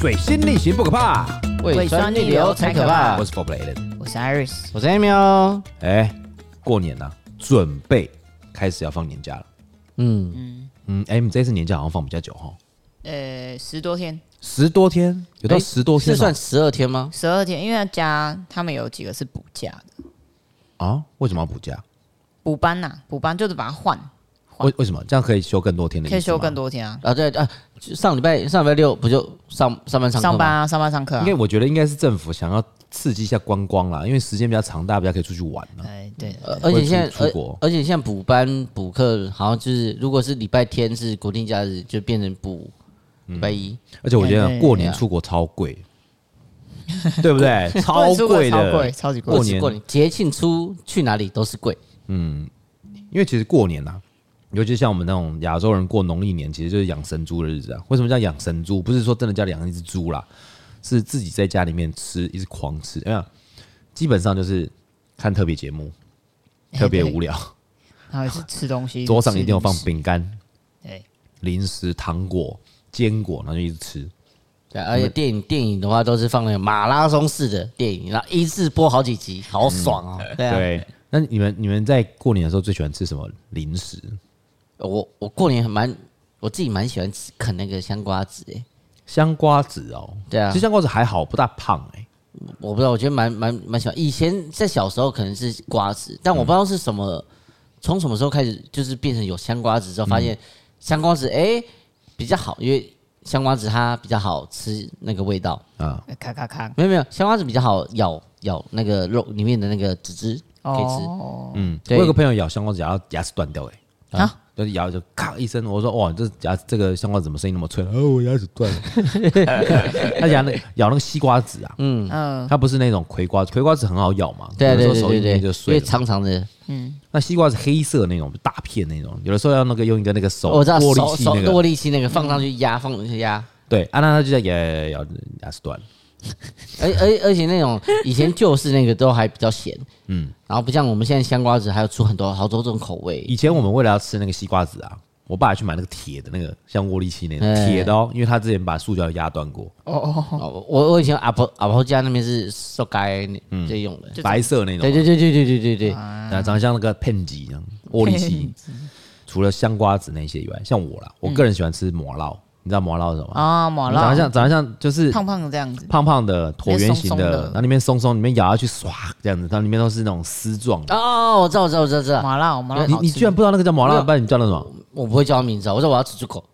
水星逆行不可怕，胃酸逆流才可怕。我是 For Play 的，我是 Iris，我是 Emil。哎，过年了、啊，准备开始要放年假了。嗯嗯嗯，哎，你这次年假好像放比较久哈？呃，十多天，十多天，有到十多天、哦，是算十二天吗？十二天，因为要加他们有几个是补假的啊？为什么要补假？补班呐、啊，补班就是把它换。为为什么这样可以休更多天的？可以休更多天啊！啊，对啊，上礼拜上礼拜六不就上上班上上班啊，上班上课、啊。因为我觉得应该是政府想要刺激一下观光啦，因为时间比较长，大家比较可以出去玩了。哎，对，而且现在出国，而且现在补班补课好像就是，如果是礼拜天是国定假日，就变成补礼拜一。而且我觉得过年出国超贵，对不对？超贵的，超贵，超级贵。过年过年节庆出去哪里都是贵。嗯，因为其实过年呐。尤其像我们那种亚洲人过农历年，其实就是养神猪的日子啊。为什么叫养神猪？不是说真的家里养一只猪啦，是自己在家里面吃，一直狂吃。哎呀，基本上就是看特别节目，特别无聊。然后是吃东西，桌上一定要放饼干、对，零食、糖果、坚果，然后就一直吃。对，而且电影电影的话都是放那个马拉松式的电影，然后一次播好几集，好爽哦。对啊。对，那你们你们在过年的时候最喜欢吃什么零食？我我过年很蛮，我自己蛮喜欢吃啃那个香瓜子诶，香瓜子哦，对啊，其实香瓜子还好，不大胖诶。我不知道，我觉得蛮蛮蛮喜欢。以前在小时候可能是瓜子，但我不知道是什么，从、嗯、什么时候开始就是变成有香瓜子之后，发现香瓜子诶、欸、比较好，因为香瓜子它比较好吃那个味道啊，咔咔咔，没有没有，香瓜子比较好咬咬那个肉里面的那个籽汁可以吃。哦、嗯，我有个朋友咬香瓜子咬到牙齿断掉诶。啊。啊就咬就咔一声，我说哇，这牙这个香瓜怎么声音那么脆？哦，我牙齿断了。他咬那咬那个西瓜子啊，嗯嗯，它不是那种葵瓜子，葵瓜子很好咬嘛，对对对对对，就碎，因为长长的，嗯。那西瓜是黑色那种大片那种，有的时候要那个用一个那个手，我知道握力器那个握力器那个放上去压，放上去压。对，啊，那他就在咬咬咬，牙齿断了。而而而且那种以前旧式那个都还比较咸，嗯，然后不像我们现在香瓜子还有出很多好多种口味。以前我们为了要吃那个西瓜子啊，我爸还去买那个铁的那个像握力器那种铁的哦，因为他之前把塑胶压断过。哦哦哦，我我以前阿婆阿婆家那边是塑胶在用的，白色那种。对对对对对对对对，啊，长得像那个片剂一样握力器。除了香瓜子那些以外，像我啦，我个人喜欢吃麻荖。你知道麻辣是什么啊？麻辣长得像长得像就是胖胖的这样子，胖胖的椭圆形的，然后里面松松，里面咬下去唰这样子，它里面都是那种丝状的。哦，我知道，我知道，我知道，知道。麻辣，麻荖，你你居然不知道那个叫麻辣？不然你叫那什么？我不会叫它名字，我说我要吃猪口。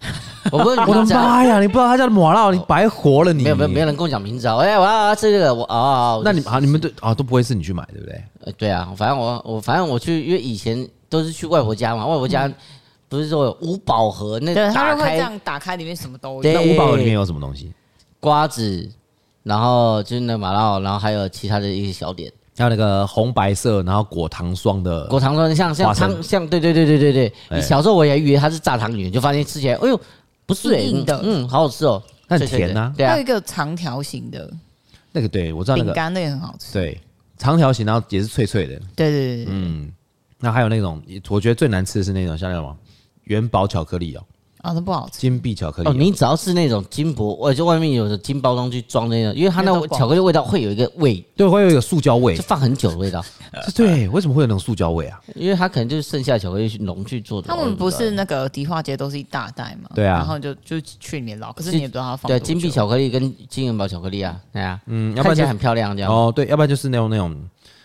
我不，我的妈呀！你不知道它叫麻辣，你白活了你。没有没有没有人跟我讲名字啊！哎，我要吃这个，我哦。那你啊，你们对啊都不会是你去买对不对？呃，对啊，反正我我反正我去，因为以前都是去外婆家嘛，外婆家。不是说有五宝盒那对，打开会这样打开，里面什么都有。那五宝盒里面有什么东西？瓜子，然后就是那麻荖，然后还有其他的一些小点，还有那个红白色，然后果糖霜的果糖霜，像像汤像对对对对对对。你小时候我也以为它是炸糖圆，就发现吃起来，哎呦，不是硬的，嗯，好好吃哦，很甜呐。还有一个长条形的，那个对我知道那个。饼干那也很好吃，对，长条形，然后也是脆脆的，对对对，嗯。那还有那种，我觉得最难吃的是那种，像那种。元宝巧克力哦，啊，那不好吃。金币巧克力哦，你只要是那种金箔，或者就外面有的金包装去装那种，因为它那个巧克力味道会有一个味，对，会有一个塑胶味，就放很久的味道。对，为什么会有那种塑胶味啊？因为它可能就是剩下巧克力浓去做的。他们不是那个迪化街都是一大袋嘛？对啊，然后就就去里面捞，可是你也不知道它放。对，金币巧克力跟金元宝巧克力啊，对啊，嗯，要不然就很漂亮这样。哦，对，要不然就是那种那种，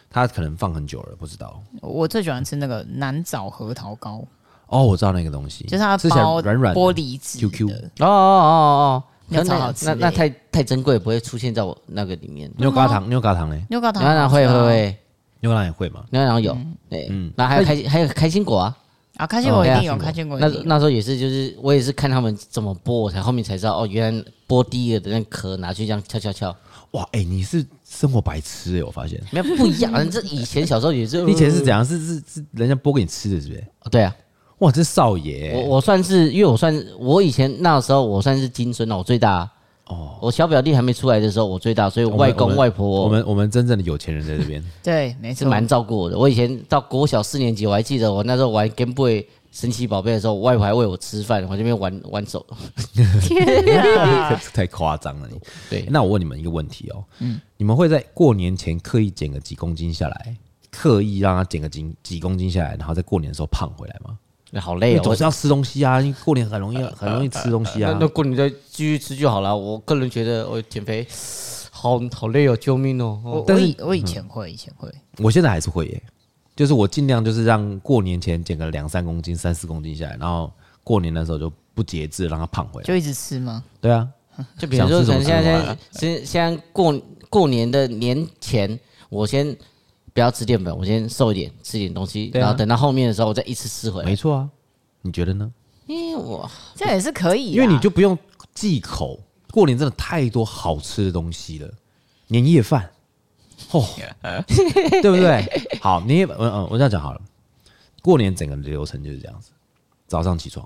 它可能放很久了，不知道。我最喜欢吃那个南枣核桃糕。哦，我知道那个东西，就是它包软软玻璃纸，Q Q。哦哦哦哦，那超好吃。那那太太珍贵，不会出现在我那个里面。牛轧糖，牛轧糖嘞？牛轧糖，牛轧糖会会会，牛轧糖也会吗？牛轧糖有，对，嗯。那还有开还有开心果啊，啊，开心果一定有，开心果。那那时候也是，就是我也是看他们怎么剥，我才后面才知道，哦，原来剥第一个的那壳拿去这样敲敲敲。哇，哎，你是生活白痴哎，我发现。没有不一样，这以前小时候也是。你 以前是怎样？是是是，人家剥给你吃的，是不是？对啊。哇，这少爷！我我算是，因为我算我以前那时候我算是金孙了，我最大。哦，我小表弟还没出来的时候，我最大，所以我外公外婆，我们我们真正的有钱人在这边。对，没错，是蛮照顾我的。我以前到国小四年级，我还记得我那时候玩 Game Boy 神奇宝贝的时候，我外婆还喂我吃饭，我这边玩玩手。天 啊！太夸张了你。对，那我问你们一个问题哦，嗯，你们会在过年前刻意减个几公斤下来，刻意让他减个几几公斤下来，然后在过年的时候胖回来吗？那好累哦，总是要吃东西啊，因为过年很容易很容易吃东西啊。那那过年再继续吃就好了。我个人觉得我减肥好好累哦，救命哦！我我以我以前会，以前会，我现在还是会耶。就是我尽量就是让过年前减个两三公斤、三四公斤下来，然后过年的时候就不节制，让它胖回来。就一直吃吗？对啊，就比如说可能现在现现在过过年的年前，我先不要吃淀粉，我先瘦一点，吃点东西，然后等到后面的时候我再一次吃回来。没错啊，你觉得呢？因为我这也是可以，因为你就不用忌口。过年真的太多好吃的东西了，年夜饭。哦，对不对？好，你也嗯嗯，我这样讲好了。过年整个流程就是这样子：早上起床，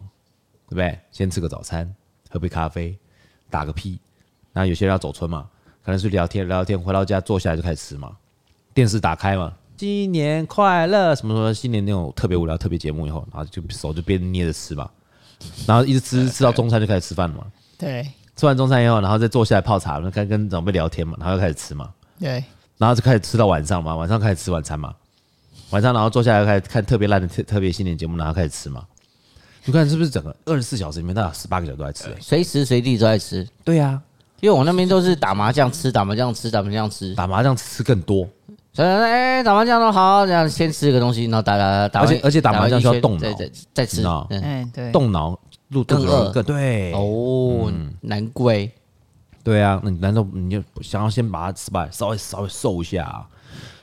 对不对？先吃个早餐，喝杯咖啡，打个屁。然后有些人要走村嘛，可能是聊天聊聊天，回到家坐下来就开始吃嘛。电视打开嘛，新年快乐什么什么，新年那种特别无聊特别节目以后，然后就手就边捏着吃嘛，然后一直吃吃到中餐就开始吃饭了嘛。对，吃完中餐以后，然后再坐下来泡茶，跟跟长辈聊天嘛，然后又开始吃嘛。对。然后就开始吃到晚上嘛，晚上开始吃晚餐嘛，晚上然后坐下来开始看特别烂的特特别新年节目，然后开始吃嘛。你看是不是整个二十四小时里面，大概十八个小时都在吃，随时随地都在吃。对呀、啊，因为我那边都是打麻将吃，打麻将吃，打麻将吃，打麻将吃更多。所以哎，打麻将都好，这样先吃个东西，然后打打打，而且而且打麻将需要动脑，再吃。嗯，对，动脑入更饿，更对哦，难怪。对啊，那你难道你就想要先把它吃吧，稍微稍微瘦一下啊？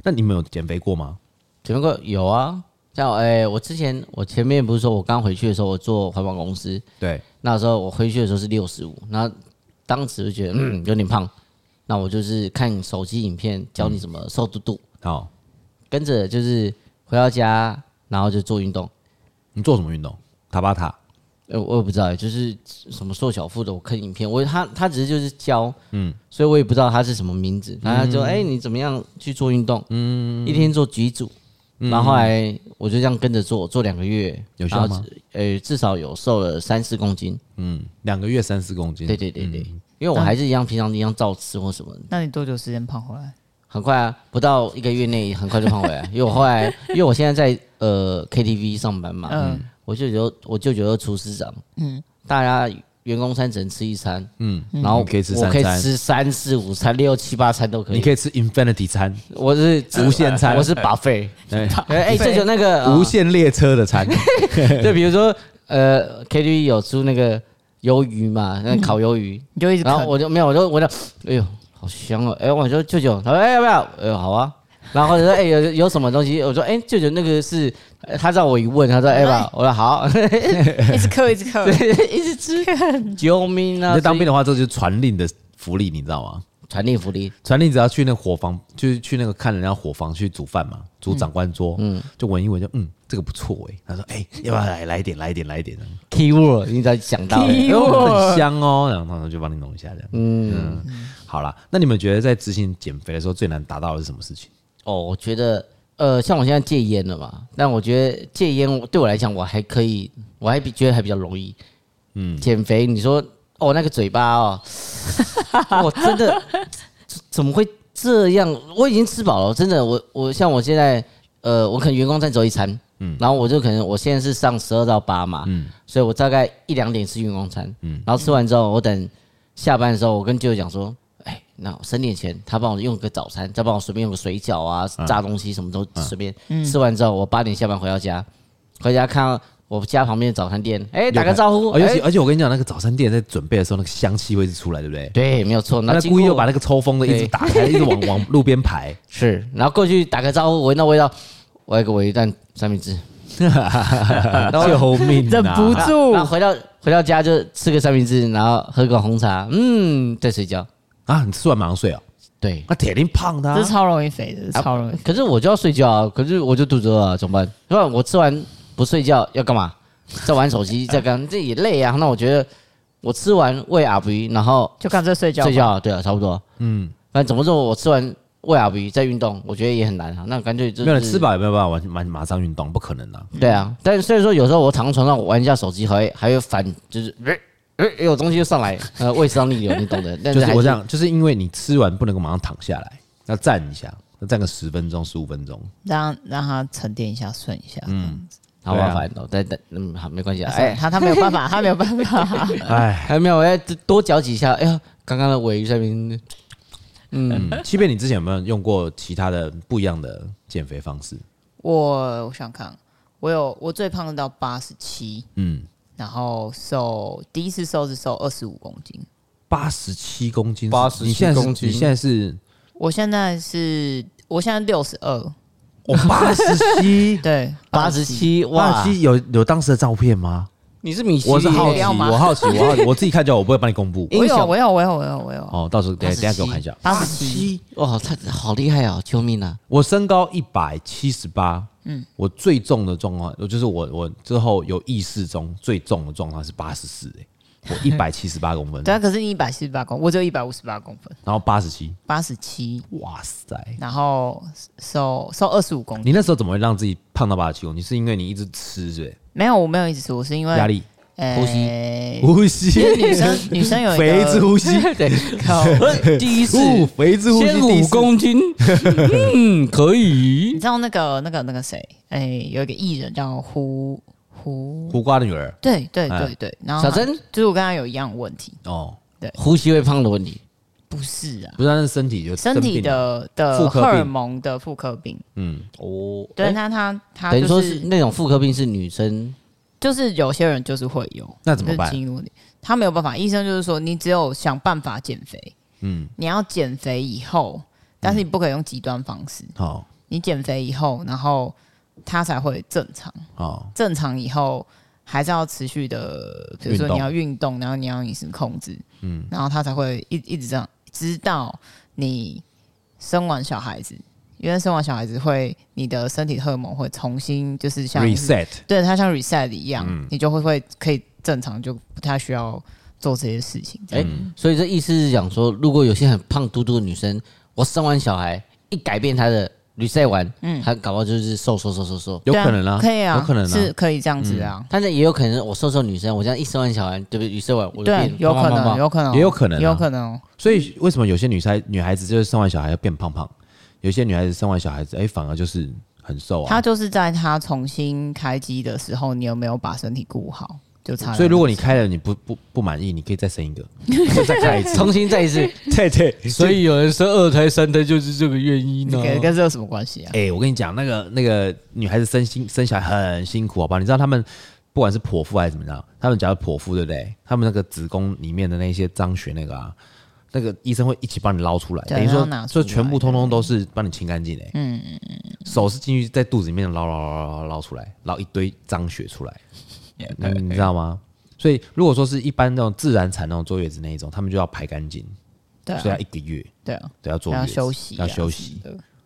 那你们有减肥过吗？减肥过有啊，像哎、欸，我之前我前面不是说我刚回去的时候，我做环保公司，对，那时候我回去的时候是六十五，那当时就觉得嗯有点胖，那我就是看手机影片教你怎么瘦肚肚，好、嗯，跟着就是回到家，然后就做运动。你做什么运动？塔巴塔。呃，我也不知道，就是什么瘦小腹的，我看影片，我他他只是就是教，嗯，所以我也不知道他是什么名字，然后他就哎、你怎么样去做运动？嗯，一天做几组，然后后来我就这样跟着做，做两个月，有效吗？呃、欸，至少有瘦了三四公斤，嗯，两个月三四公斤，对对对对，嗯、因为我还是一样平常一样照吃或什么。那你多久时间胖回来？很快啊，不到一个月内很快就胖回来，因为我后来因为我现在在呃 KTV 上班嘛，嗯。我舅舅，我舅舅是厨师长，嗯，大家员工餐只能吃一餐，嗯，然后可以吃三餐，我可以吃三四五餐六七八餐都可以，你可以吃 infinity 餐，我是无限餐，我是 buffet，对，哎，舅舅那个无限列车的餐，就比如说呃 KTV 有出那个鱿鱼嘛，那烤鱿鱼，你就一直，然后我就没有，我就闻到，哎呦，好香哦，哎，我说舅舅，他说哎要不要？哎呦好啊。然后或者说，哎、欸，有有什么东西？我说，哎、欸，舅舅那个是，他让我一问，他说，哎、欸、吧，我说好，一直嗑，一直嗑，一直吃，救命啊！那当兵的话，这就是传令的福利，你知道吗？传令福利，传令只要去那个伙房，就是去那个看人家伙房去煮饭嘛，煮长官桌，嗯，就闻一闻就，嗯，这个不错哎。他说，哎、欸，要不要来来一点，来一点，来一点 Keyword，你才想到很香哦，然后他就帮你弄一下这样，嗯，嗯好了，那你们觉得在执行减肥的时候最难达到的是什么事情？哦，我觉得，呃，像我现在戒烟了嘛，但我觉得戒烟对我来讲，我还可以，我还比觉得还比较容易。嗯，减肥，你说，哦，那个嘴巴哦，我真的怎么会这样？我已经吃饱了，真的，我我像我现在，呃，我可能员工再走一餐，嗯，然后我就可能我现在是上十二到八嘛，嗯，所以我大概一两点吃员工餐，嗯，然后吃完之后，我等下班的时候，我跟舅舅讲说。那省点前，他帮我用个早餐，再帮我随便用个水饺啊，炸东西什么都随便。吃完之后，我八点下班回到家，回家看到我家旁边的早餐店，哎，打个招呼。而且而且我跟你讲，那个早餐店在准备的时候，那个香气会一直出来，对不对？对，没有错。那故意又把那个抽风的一直打开，一直往往路边排。是，然后过去打个招呼，闻到味道，我要给我一袋三明治。救命！忍不住。然后回到回到家就吃个三明治，然后喝个红茶，嗯，再睡觉。啊，你吃完马上睡啊？对，那铁定胖的，这是超容易肥的，超容易。可是我就要睡觉啊，可是我就肚子饿啊，怎么办？因为我吃完不睡觉要干嘛？在玩手机，在干，这也累啊。那我觉得我吃完喂阿肥，然后就干脆睡觉。睡觉，对啊，差不多。嗯，反正怎么说，我吃完胃阿鼻在运动，我觉得也很难啊。那干脆就是没有吃饱也没有办法完马马上运动，不可能啊。对啊，但是所以说有时候我躺在床上玩一下手机，还会还会反，就是呃呃 有东西就上来，呃胃食道逆流，你懂的。但是就是我这样，就是因为你吃完不能够马上躺下来，要站一下，要站个十分钟、十五分钟，让让它沉淀一下，顺一下。嗯，好麻烦哦。但但嗯好没关系啊。哎，他他没有办法，他没有办法。哎，还没有，我要多嚼几下。哎呀，刚刚的尾鱼上面。嗯，七贝，你之前有没有用过其他的不一样的减肥方式？我我想看，我有我最胖的到八十七，嗯，然后瘦第一次瘦是瘦二十五公斤，八十七公斤，八十七公斤，你现在是？我现在是，我现在六十二，我，八十七，对，八十七，八十七，有有当时的照片吗？你是米奇，我是好奇，我好奇，我好奇，我自己看就我不会帮你公布。我有，我有，我有，我有，我有。哦，到时候等下等下给我看一下。八十七，哇，他好厉害哦！救命啊！我身高一百七十八，嗯，我最重的状况，就是我我之后有意识中最重的状况是八十四，哎，我一百七十八公分。对啊，可是你一百七十八公，我只有一百五十八公分。然后八十七，八十七，哇塞！然后瘦瘦二十五公斤。你那时候怎么会让自己胖到八十七公斤？你是因为你一直吃对？没有，我没有一直吃，我是因为压力。呼吸，呼吸。女生 女生有肥子呼吸，对，第一次肥子呼吸，五公斤，嗯，可以。你知道那个那个那个谁？哎，有一个艺人叫胡胡。胡瓜的女儿，对对对对。然后小珍，就是我跟她有一样问题。哦，对，呼吸会胖的问题，不是啊，不是，是身体就身体的的荷尔蒙的妇科病，嗯，哦，对，那她她等于说是那种妇科病是女生。就是有些人就是会有，那怎么办？他没有办法，医生就是说，你只有想办法减肥。嗯，你要减肥以后，但是你不可以用极端方式。好、嗯，你减肥以后，然后他才会正常。哦，正常以后还是要持续的，比如说你要运动，然后你要饮食控制。嗯，然后它才会一一直这样，直到你生完小孩子。因为生完小孩子会，你的身体荷尔蒙会重新就是像 reset，对，它像 reset 一样，嗯、你就会会可以正常，就不太需要做这些事情。哎、嗯，所以这意思是讲说，如果有些很胖嘟嘟的女生，我生完小孩一改变她的 reset 完，嗯，她搞不好就是瘦瘦瘦瘦瘦，有可能啊，可以啊，有可能啊，是可以这样子啊。但是也有可能我瘦瘦女生，我这样一生完小孩，对不对？reset 完我就变，有可能，有可能，也有可能，有可能。所以为什么有些女生女孩子就是生完小孩要变胖胖？有些女孩子生完小孩子，哎、欸，反而就是很瘦啊。她就是在她重新开机的时候，你有没有把身体顾好？就差。所以如果你开了你不不不满意，你可以再生一个，再开一次，重新再一次。对对。所以有人生二胎、三胎就是这个原因呢、啊。跟跟这有什么关系啊？哎、欸，我跟你讲，那个那个女孩子生心生小孩很辛苦，好吧？你知道他们不管是剖腹还是怎么样，他们假如剖腹对不对？他们那个子宫里面的那些脏血那个啊。那个医生会一起帮你捞出来，等于说，就全部通通都是帮你清干净的。嗯嗯嗯，手是进去在肚子里面捞捞捞捞捞出来，捞一堆脏血出来，你知道吗？所以如果说是一般那种自然产那种坐月子那一种，他们就要排干净，对，所以要一个月，对啊，都要坐月子，要休息，要休息，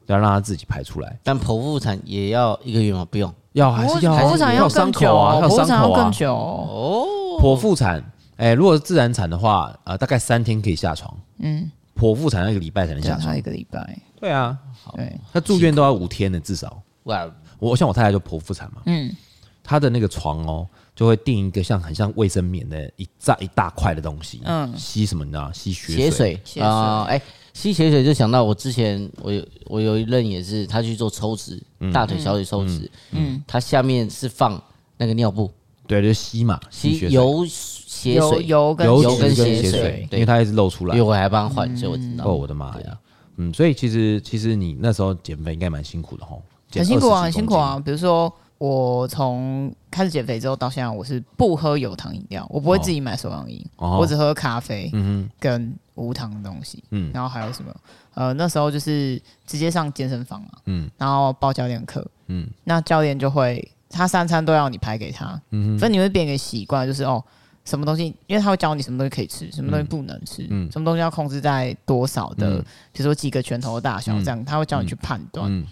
要让他自己排出来。但剖腹产也要一个月吗？不用，要还是要？剖腹产要伤口啊，剖腹产要更久哦。剖腹产。哎、欸，如果是自然产的话，呃，大概三天可以下床。嗯，剖腹产要一个礼拜才能下床。一个礼拜。对啊，对，他住院都要五天的至少。哇，我像我太太就剖腹产嘛。嗯，她的那个床哦，就会订一个像很像卫生棉的一大一大块的东西。嗯，吸什么你知道？吸血水。血水啊，哎、呃欸，吸血水就想到我之前我有我有一任也是，他去做抽脂，嗯、大腿小腿抽脂。嗯，嗯他下面是放那个尿布。对，就吸嘛，吸油。血水、油跟油跟血水，因为它一直漏出来，因为我还帮他换，所以我知道。哦，我的妈呀，嗯，所以其实其实你那时候减肥应该蛮辛苦的吼，很辛苦啊，很辛苦啊。比如说我从开始减肥之后到现在，我是不喝有糖饮料，我不会自己买手摇饮，我只喝咖啡，嗯跟无糖的东西，嗯，然后还有什么？呃，那时候就是直接上健身房嘛，嗯，然后报教练课，嗯，那教练就会他三餐都要你排给他，嗯，所以你会变一个习惯，就是哦。什么东西？因为他会教你什么东西可以吃，什么东西不能吃，嗯，什么东西要控制在多少的，比如说几个拳头的大小，这样他会教你去判断。嗯。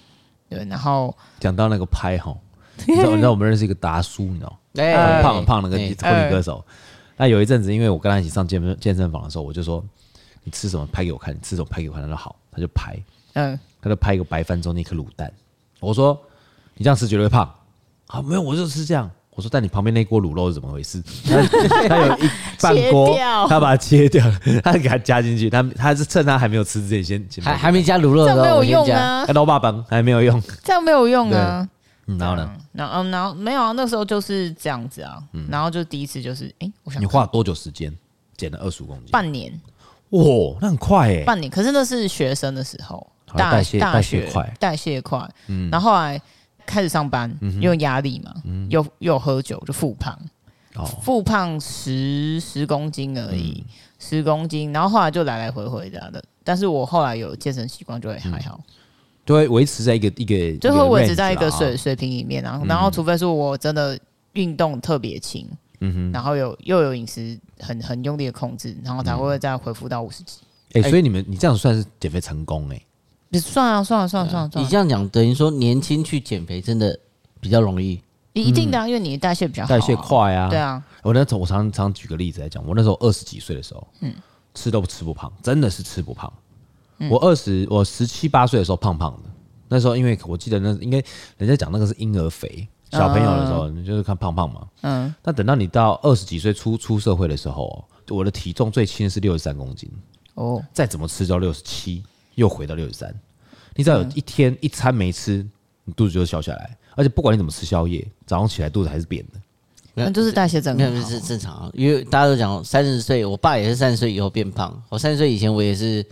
对，然后讲到那个拍哈，你知道，你知道我们认识一个达叔，你知道，很胖很胖那个歌手。那有一阵子，因为我跟他一起上健身健身房的时候，我就说，你吃什么拍给我看，你吃什么拍给我看，他说好，他就拍。嗯，他就拍一个白饭中的一颗卤蛋。我说你这样吃绝对会胖。啊，没有，我就吃这样。我说，但你旁边那锅卤肉是怎么回事？他，他有一半锅，他把它切掉，他给它加进去。他他是趁他还没有吃之前先，还还没加卤肉的时候，这样没有用啊。老爸爸还没有用，这样没有用啊。嗯、然后呢？然后然后没有啊，那时候就是这样子啊。嗯、然后就第一次就是，哎、欸，我想你花了多久时间减了二十五公斤？半年。哇，那很快哎。半年，可是那是学生的时候，大代谢代谢快，代谢快。嗯，然后后来。开始上班，因为压力嘛，嗯、又又喝酒，就复胖，复、哦、胖十十公斤而已，十、嗯、公斤，然后后来就来来回回这样的。但是我后来有健身习惯，就会还好，就会维持在一个一个，就会维持在一个水水平里面。然后，然后除非是我真的运动特别轻，嗯哼，然后有又有饮食很很用力的控制，然后才会再恢复到五十几。哎、欸，所以你们你这样算是减肥成功哎、欸。你算啊，算啊算啊算啊，你这样讲等于说年轻去减肥真的比较容易，一定的，因为你的代谢比较好，代谢快啊。对啊，我那时候我常常举个例子来讲，我那时候二十几岁的时候，嗯，吃都吃不胖，真的是吃不胖。我二十我十七八岁的时候胖胖的，那时候因为我记得那应该人家讲那个是婴儿肥，小朋友的时候你就是看胖胖嘛，嗯。但等到你到二十几岁出出社会的时候，我的体重最轻是六十三公斤，哦，再怎么吃就要六十七。又回到六十三，你只要有一天一餐没吃，你肚子就会消下来，而且不管你怎么吃宵夜，早上起来肚子还是扁的。那就是代谢正常，是正常啊。因为大家都讲三十岁，我爸也是三十岁以后变胖。我三十岁以前我也是，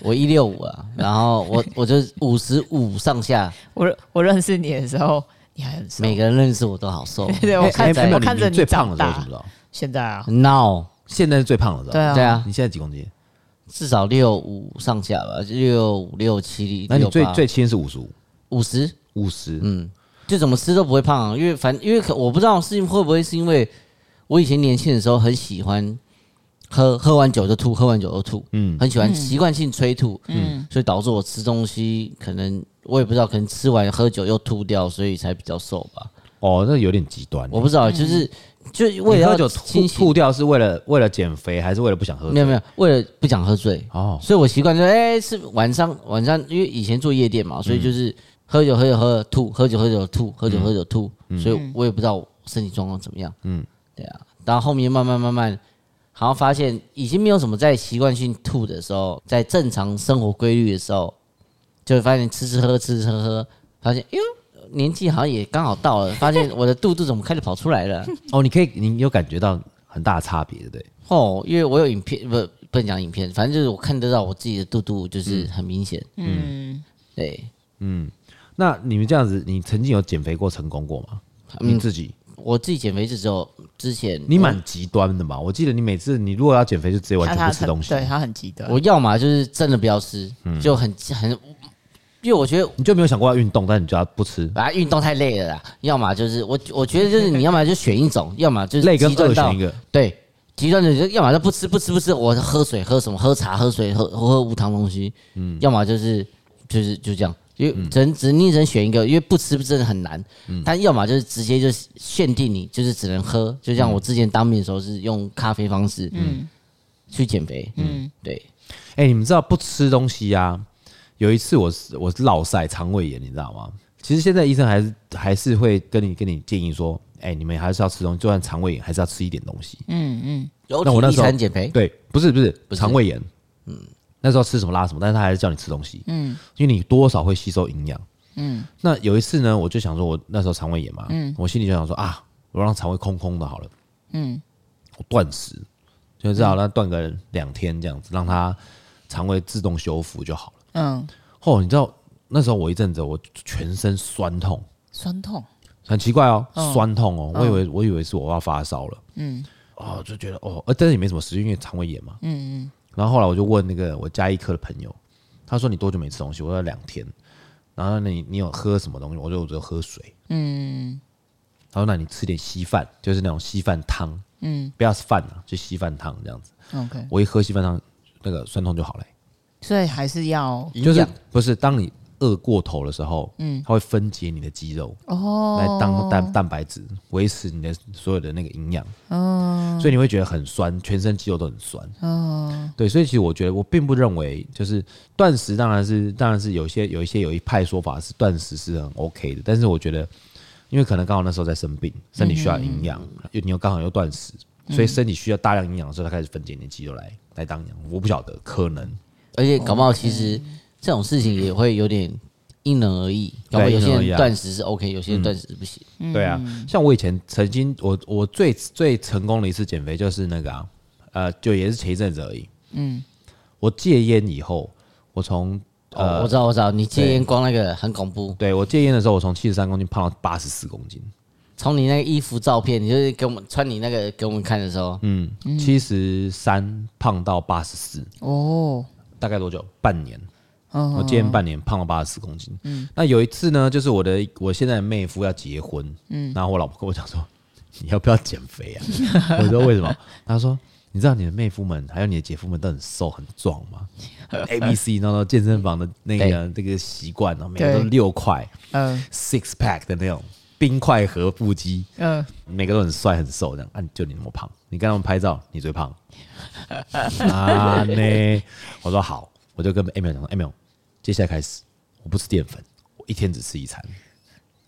我一六五啊，然后我 我就五十五上下。我我认识你的时候，你还很瘦。每个人认识我都好瘦。对，我看着我看着你最胖的时候什么时候？现在啊，now 现在是最胖的时候。对啊，对啊。你现在几公斤？至少六五上下吧，六五六七。那你最最轻是五十五？五十？五十？嗯，就怎么吃都不会胖，啊，因为反因为可我不知道是会不会是因为我以前年轻的时候很喜欢喝喝完酒就吐，喝完酒就吐，嗯，很喜欢习惯性催吐，嗯，所以导致我吃东西可能我也不知道，可能吃完喝酒又吐掉，所以才比较瘦吧。哦，那有点极端，我不知道，就是。就为了喝酒吐吐掉，是为了为了减肥，还是为了不想喝醉？没有没有，为了不想喝醉哦。所以我习惯就哎，是晚上晚上，因为以前做夜店嘛，所以就是喝酒喝酒喝吐，喝酒喝酒吐，喝酒喝酒吐。所以我也不知道我身体状况怎么样。嗯，对啊。然后后面慢慢慢慢，好像发现已经没有什么在习惯性吐的时候，在正常生活规律的时候，就会发现吃吃喝喝吃吃喝喝，发现哟。年纪好像也刚好到了，发现我的肚肚怎么开始跑出来了？哦，你可以，你有感觉到很大的差别，对不对？哦，因为我有影片，不不能讲影片，反正就是我看得到我自己的肚肚，就是很明显。嗯，对，嗯，那你们这样子，你曾经有减肥过成功过吗？你自己？我自己减肥是只有之前，你蛮极端的嘛？我记得你每次你如果要减肥，就直接完全不吃东西，对他很极端。我要么就是真的不要吃，就很很。因为我觉得你就没有想过要运动，但你就要不吃，啊，运动太累了啦。要么就是我，我觉得就是你 要么就选一种，要么就是累跟饿选一个。对，极端的就要么就不吃，不吃不吃，我喝水喝什么？喝茶喝水喝喝无糖东西。嗯，要么就是就是就这样，因为只能只能你只能选一个，因为不吃真的很难。嗯，但要么就是直接就限定你，就是只能喝。就像我之前当兵的时候是用咖啡方式，嗯，去减肥。嗯，对。哎，你们知道不吃东西呀？有一次我是我是落晒肠胃炎，你知道吗？其实现在医生还是还是会跟你跟你建议说，哎、欸，你们还是要吃东西，就算肠胃炎还是要吃一点东西。嗯嗯。那我那时候减肥？对，不是不是肠胃炎。嗯。那时候吃什么拉什么，但是他还是叫你吃东西。嗯。因为你多少会吸收营养。嗯。那有一次呢，我就想说，我那时候肠胃炎嘛，嗯，我心里就想说啊，我让肠胃空空的好了。嗯。我断食，就至少让它断个两天这样子，让它肠胃自动修复就好了。嗯，哦，你知道那时候我一阵子我全身酸痛，酸痛，很奇怪哦，酸痛哦，我以为我以为是我要发烧了，嗯，哦，就觉得哦，呃，但是也没什么事，因为肠胃炎嘛，嗯嗯，然后后来我就问那个我加一科的朋友，他说你多久没吃东西？我说两天，然后你你有喝什么东西？我就我就喝水，嗯，他说那你吃点稀饭，就是那种稀饭汤，嗯，不要是饭啊，就稀饭汤这样子，OK，我一喝稀饭汤，那个酸痛就好了。所以还是要，就是不是当你饿过头的时候，嗯，它会分解你的肌肉，哦，来当蛋蛋白质，维持你的所有的那个营养，哦，所以你会觉得很酸，全身肌肉都很酸，哦，对，所以其实我觉得我并不认为就是断食，当然是当然是有些有一些有一派说法是断食是很 OK 的，但是我觉得，因为可能刚好那时候在生病，身体需要营养，又你又刚好又断食，所以身体需要大量营养的时候，它开始分解你的肌肉来来当养，我不晓得可能，而且搞不好其实。这种事情也会有点因人而异，然后有些人断食是 OK，有些人断食是不行。对啊，像我以前曾经，我我最最成功的一次减肥就是那个啊，呃，就也是前一阵子而已。嗯，我戒烟以后，我从呃，我知道我知道，你戒烟光那个很恐怖。对，我戒烟的时候，我从七十三公斤胖到八十四公斤。从你那个衣服照片，你就是给我们穿你那个给我们看的时候，嗯，七十三胖到八十四。哦，大概多久？半年。我戒烟半年，胖了八十四公斤。嗯，那有一次呢，就是我的我现在的妹夫要结婚，嗯，然后我老婆跟我讲说，你要不要减肥啊？我说为什么？他说，你知道你的妹夫们还有你的姐夫们都很瘦很壮吗？A B C，然后健身房的那个这个习惯哦，每个都六块，嗯，six pack 的那种冰块和腹肌，嗯，每个都很帅很瘦这样，啊，就你那么胖，你跟他们拍照，你最胖啊？呢我说好。我就跟 Emil 讲说，Emil，接下来开始，我不吃淀粉，我一天只吃一餐。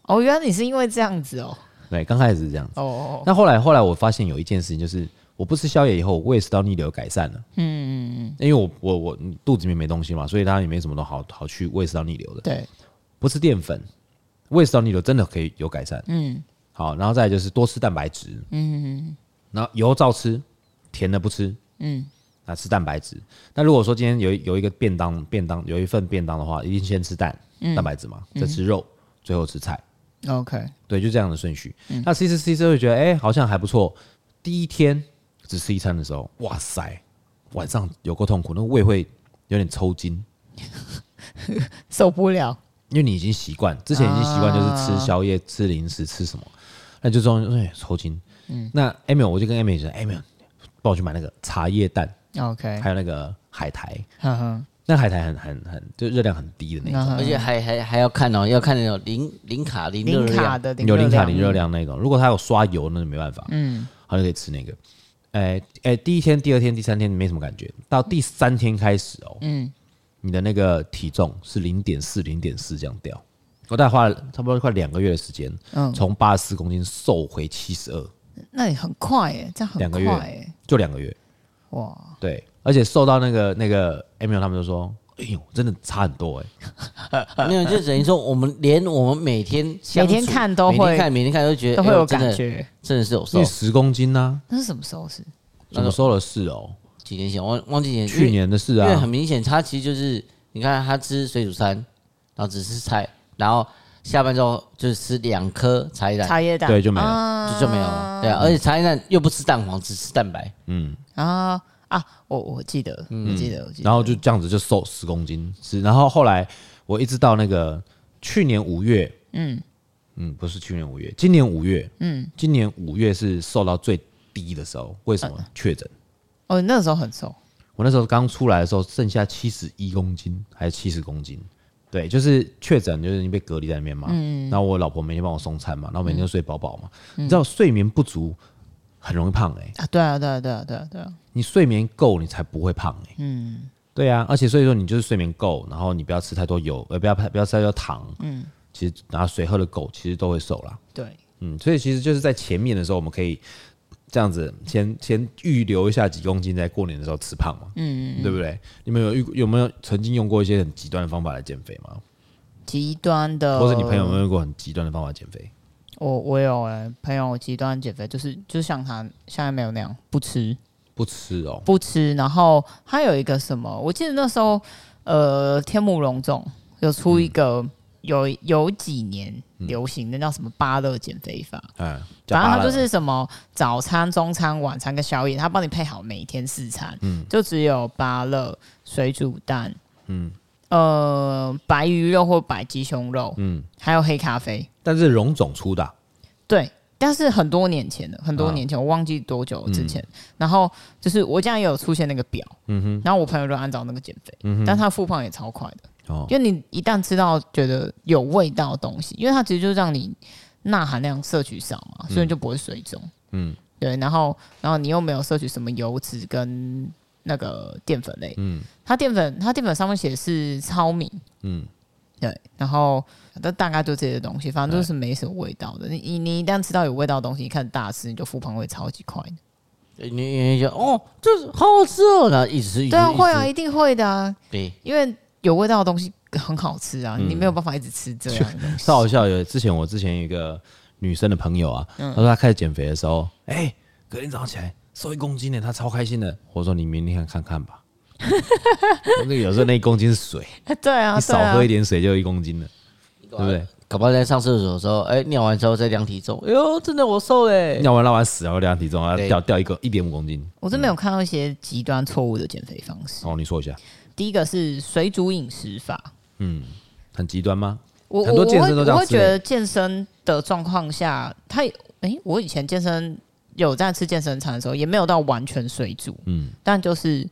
哦，原来你是因为这样子哦。对，刚开始是这样子。哦哦。那后来，后来我发现有一件事情，就是我不吃宵夜以后，胃食道逆流改善了。嗯嗯嗯。因为我我我肚子里面没东西嘛，所以它也没什么都好好去胃食道逆流的。对。不吃淀粉，胃食道逆流真的可以有改善。嗯。好，然后再来就是多吃蛋白质。嗯嗯嗯。然后油照吃，甜的不吃。嗯。啊，吃蛋白质。那如果说今天有有一个便当，便当有一份便当的话，一定先吃蛋，嗯、蛋白质嘛，再吃肉，嗯、最后吃菜。OK，对，就这样的顺序。嗯、那其实其实会觉得，哎、欸，好像还不错。第一天只吃一餐的时候，哇塞，晚上有够痛苦，那个胃会有点抽筋，受不了。因为你已经习惯，之前已经习惯就是吃宵夜、吃零食、吃什么，那就说哎抽筋。嗯，那 Emil 我就跟 Emil 说，Emil 帮我去买那个茶叶蛋。OK，还有那个海苔，那海苔很很很，就热量很低的那种，而且还还还要看哦，要看那种零零卡零热量。的，有零卡零热量那种。如果它有刷油，那就没办法，嗯，好像可以吃那个。哎哎，第一天、第二天、第三天没什么感觉，到第三天开始哦，嗯，你的那个体重是零点四、零点四这样掉。我大概花了差不多快两个月的时间，嗯，从八十四公斤瘦回七十二。那也很快哎，这样很快两个月，就两个月。哇，对，而且瘦到那个那个 Emil 他们就说，哎呦，真的差很多哎，没有，就等于说我们连我们每天每天看都会每看每天看都觉得都会有感觉，真的是有瘦十公斤呢。那是什么时候是？什么时候的事哦？几年前忘忘记年去年的事啊。因为很明显，他其实就是你看他吃水煮餐，然后只吃菜，然后下班之后就是吃两颗茶叶蛋，茶叶蛋对就没了，就就没有了。对啊，而且茶叶蛋又不吃蛋黄，只吃蛋白，嗯。啊啊！我我记得，我记得，我记得。然后就这样子就瘦十公斤，是。然后后来我一直到那个去年五月，嗯嗯，不是去年五月，今年五月，嗯，今年五月是瘦到最低的时候。为什么确诊？哦，那个时候很瘦。我那时候刚出来的时候，剩下七十一公斤还是七十公斤？对，就是确诊，就是你被隔离在里面嘛。嗯。然后我老婆每天帮我送餐嘛，然后每天都睡饱饱嘛。你知道睡眠不足。很容易胖哎、欸、啊！对啊，对啊，对啊，对啊，对啊！你睡眠够，你才不会胖哎、欸。嗯，对啊，而且所以说你就是睡眠够，然后你不要吃太多油，呃，不要不要吃太多糖。嗯，其实然后水喝的够，其实都会瘦啦。对，嗯，所以其实就是在前面的时候，我们可以这样子先先预留一下几公斤，在过年的时候吃胖嘛。嗯，对不对？你们有遇有没有曾经用过一些很极端的方法来减肥吗？极端的，或者你朋友有没有用过很极端的方法减肥？我我有哎、欸，朋友极端减肥，就是就像他现在没有那样不吃不吃哦，不吃。然后还有一个什么，我记得那时候呃，天目隆重有出一个、嗯、有有几年流行的叫什么芭乐减肥法，嗯，反正它就是什么早餐、中餐、晚餐跟宵夜，他帮你配好每天四餐，嗯，就只有芭乐、水煮蛋，嗯，呃，白鱼肉或白鸡胸肉，嗯，还有黑咖啡。但是荣总出的，对，但是很多年前的，很多年前，我忘记多久之前。然后就是我这样也有出现那个表，嗯哼，然后我朋友就按照那个减肥，嗯哼，但他复胖也超快的，哦，因为你一旦吃到觉得有味道的东西，因为它其实就是让你钠含量摄取少嘛，所以就不会水肿。嗯，对，然后然后你又没有摄取什么油脂跟那个淀粉类。嗯，它淀粉它淀粉上面写的是糙米。嗯，对，然后都大概就这些东西，反正都是没什么味道的。你你你一旦吃到有味道的东西，你看大吃，你就复胖会超级快的。你你就哦，就是好好吃哦，然后一直吃，对啊，会啊，一定会的啊。对，因为有味道的东西很好吃啊，你没有办法一直吃这样的东西。超好笑，有之前我之前有一个女生的朋友啊，她说她开始减肥的时候，哎，隔天早上起来瘦一公斤呢，她超开心的。我说你明天看看吧，那个有时候那一公斤是水，对啊，你少喝一点水就一公斤了，对不对？搞不好在上厕所的时候，哎，尿完之后再量体重，哎呦，真的我瘦嘞！尿完拉完屎然后量体重，啊掉掉一个一点五公斤。我真没有看到一些极端错误的减肥方式。哦，你说一下。第一个是水煮饮食法。嗯，很极端吗？我很多健身都这样。我会觉得健身的状况下，他哎，我以前健身有在吃健身餐的时候，也没有到完全水煮。嗯，但就是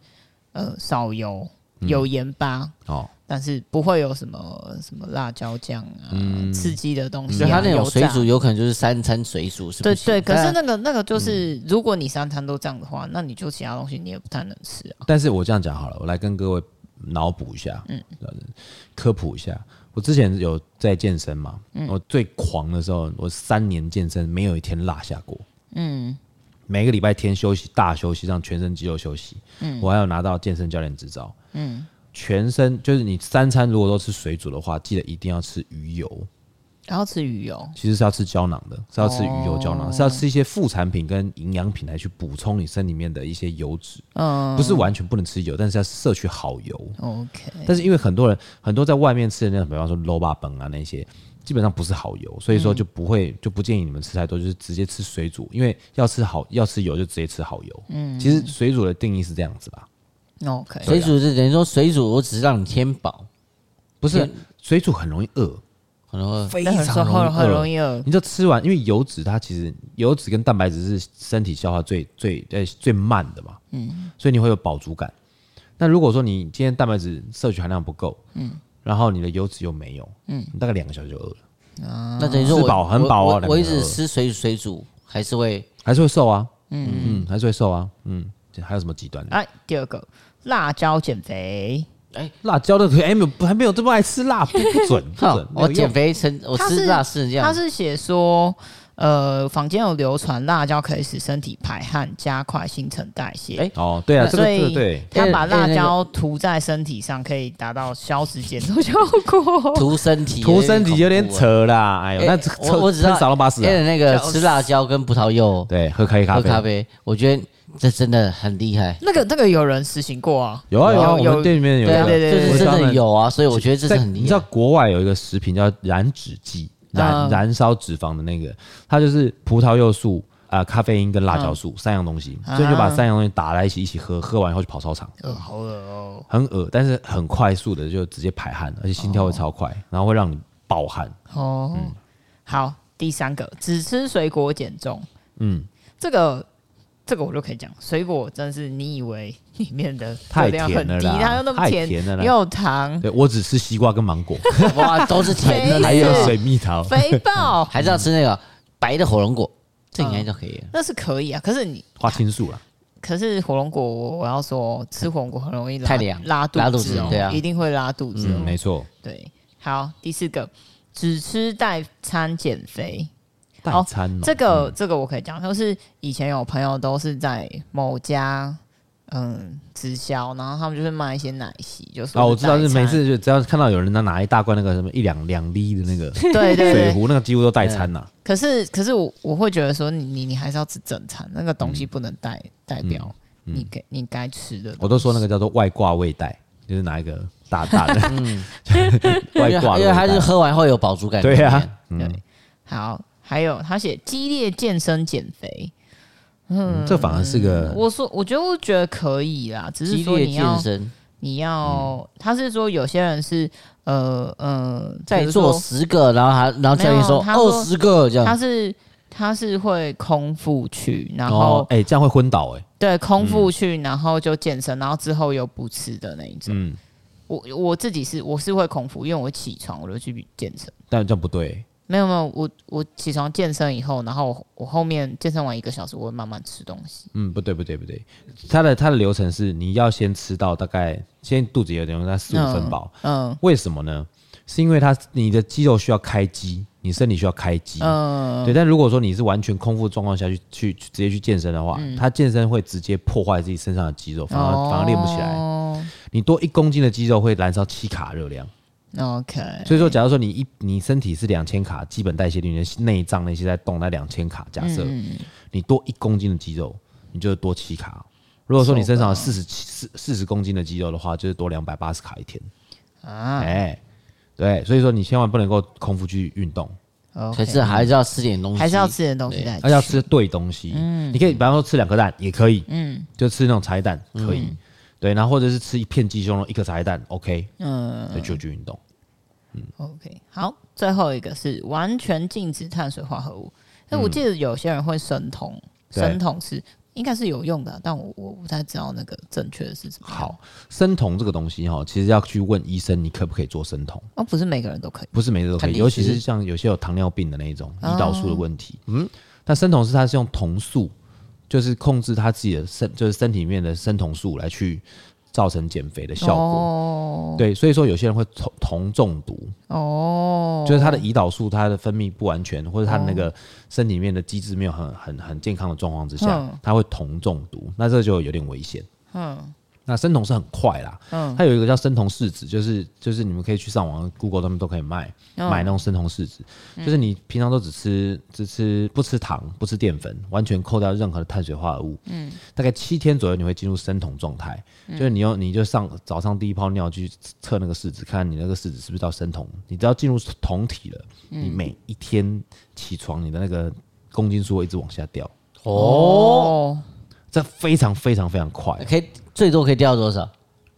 呃少油，有盐巴。哦。但是不会有什么什么辣椒酱啊，嗯、刺激的东西、啊。它那种水煮有可能就是三餐水煮，是不是？对对。可是那个那个就是，如果你三餐都这样的话，那你就其他东西你也不太能吃啊。但是我这样讲好了，我来跟各位脑补一下，嗯，科普一下。我之前有在健身嘛，嗯、我最狂的时候，我三年健身没有一天落下过，嗯，每个礼拜天休息大休息，让全身肌肉休息，嗯，我还有拿到健身教练执照，嗯。全身就是你三餐如果都吃水煮的话，记得一定要吃鱼油，然后吃鱼油，其实是要吃胶囊的，是要吃鱼油胶囊，哦、是要吃一些副产品跟营养品来去补充你身里面的一些油脂。嗯，不是完全不能吃油，但是要摄取好油。OK，但是因为很多人很多在外面吃的那种，比方说卤肉饭啊那些，基本上不是好油，所以说就不会就不建议你们吃太多，就是直接吃水煮，因为要吃好要吃油就直接吃好油。嗯，其实水煮的定义是这样子吧。OK，水煮是等于说水煮，我只是让你填饱，不是水煮很容易饿，很容易非常很容易饿。你就吃完，因为油脂它其实油脂跟蛋白质是身体消化最最呃最慢的嘛，嗯，所以你会有饱足感。那如果说你今天蛋白质摄取含量不够，嗯，然后你的油脂又没有，嗯，你大概两个小时就饿了。啊，那等于说饱很饱啊，我一直吃水水煮还是会还是会瘦啊，嗯嗯，还是会瘦啊，嗯，还有什么极端的？哎，第二个。辣椒减肥，哎，辣椒的可以，哎，没有，还没有这么爱吃辣，不准，不准。我减肥成，我吃辣是这样。他是写说，呃，坊间有流传辣椒可以使身体排汗，加快新陈代谢。哎，哦，对啊，所以对，他把辣椒涂在身体上，可以达到消食减重效果。涂身体，涂身体有点扯啦，哎呦，那我我只知道少了八十。那个吃辣椒跟葡萄柚，对，喝咖啡，喝咖啡，我觉得。这真的很厉害，那个那个有人实行过啊，有啊有啊，我们店里面有，对对对，就是真的有啊，所以我觉得这是很厉害。你知道国外有一个食品叫燃脂剂，燃燃烧脂肪的那个，它就是葡萄柚素啊、咖啡因跟辣椒素三样东西，所以就把三样东西打在一起一起喝，喝完以后就跑操场，呃，好恶哦，很恶，但是很快速的就直接排汗，而且心跳会超快，然后会让你暴汗。哦，好，第三个只吃水果减重，嗯，这个。这个我就可以讲，水果真是你以为里面的热量很低，它又那么甜，又有糖。对，我只吃西瓜跟芒果，哇，都是甜的，还有水蜜桃，肥爆，还是要吃那个白的火龙果，这应该就可以了。那是可以啊，可是你花青素啊，可是火龙果，我要说吃火龙果很容易太凉，拉肚子，对啊，一定会拉肚子。没错，对。好，第四个，只吃代餐减肥。代餐、喔，这个这个我可以讲，就是以前有朋友都是在某家嗯直销，然后他们就是卖一些奶昔，就是哦，我知道是每次就只要看到有人拿拿一大罐那个什么一两两粒的那个对对水壶，那个几乎都代餐呐。可是可是我我会觉得说你你你还是要吃正餐，那个东西不能代代表你给你该吃的。我都说那个叫做外挂胃袋，就是拿一个大大的嗯 外挂，因为它是喝完会有饱足感。对呀，对，好。还有他写激烈健身减肥，嗯，这反而是个，我说我觉得我觉得可以啦，只是说你要，你要他是说有些人是呃呃在做十个，然后还然后教练说二十个这样，他是他是会空腹去，然后哎这样会昏倒哎，对，空腹去然后就健身，然后之后又不吃的那一种，嗯，我我自己是我是会空腹，因为我会起床我就去健身。但这样不对。没有没有，我我起床健身以后，然后我我后面健身完一个小时，我会慢慢吃东西。嗯，不对不对不对，它的它的流程是你要先吃到大概先肚子有点在四五分饱。嗯，为什么呢？是因为它你的肌肉需要开机，你身体需要开机。嗯，对。但如果说你是完全空腹状况下去去直接去健身的话，它健身会直接破坏自己身上的肌肉，反而反而练不起来。你多一公斤的肌肉会燃烧七卡热量。OK，所以说，假如说你一你身体是两千卡，基本代谢率，你的内脏那些在动，那两千卡，假设你多一公斤的肌肉，你就多七卡。如果说你身上有四十七四四十公斤的肌肉的话，就是多两百八十卡一天。啊，哎，对，所以说你千万不能够空腹去运动，可是还是要吃点东西，还是要吃点东西，还是要吃对东西。嗯，你可以比方说吃两颗蛋也可以，嗯，就吃那种茶叶蛋可以。对，然后或者是吃一片鸡胸肉，一颗茶叶蛋，OK，嗯，就就去运动，嗯，OK，好，最后一个是完全禁止碳水化合物。哎、嗯，我记得有些人会生酮，生酮是应该是有用的，但我我不太知道那个正确的是什么。好，生酮这个东西哈，其实要去问医生，你可不可以做生酮？哦，不是每个人都可以，不是每个人都可以，尤其是像有些有糖尿病的那种胰岛素的问题。哦、嗯，那生酮是它是用酮素。就是控制他自己的身，就是身体里面的生酮素来去造成减肥的效果。哦、对，所以说有些人会酮酮中毒。哦，就是他的胰岛素，它的分泌不完全，或者他的那个身体里面的机制没有很很很健康的状况之下，嗯、他会酮中毒，那这就有点危险。嗯。那生酮是很快啦，嗯，它有一个叫生酮试纸，就是就是你们可以去上网 Google 他们都可以卖，嗯、买那种生酮试纸，嗯、就是你平常都只吃只吃不吃糖不吃淀粉，完全扣掉任何的碳水化合物，嗯，大概七天左右你会进入生酮状态，嗯、就是你用你就上早上第一泡尿去测那个试纸，看你那个试纸是不是到生酮，你只要进入酮体了，嗯、你每一天起床你的那个公斤数会一直往下掉，哦。这非常非常非常快，可以最多可以掉多少？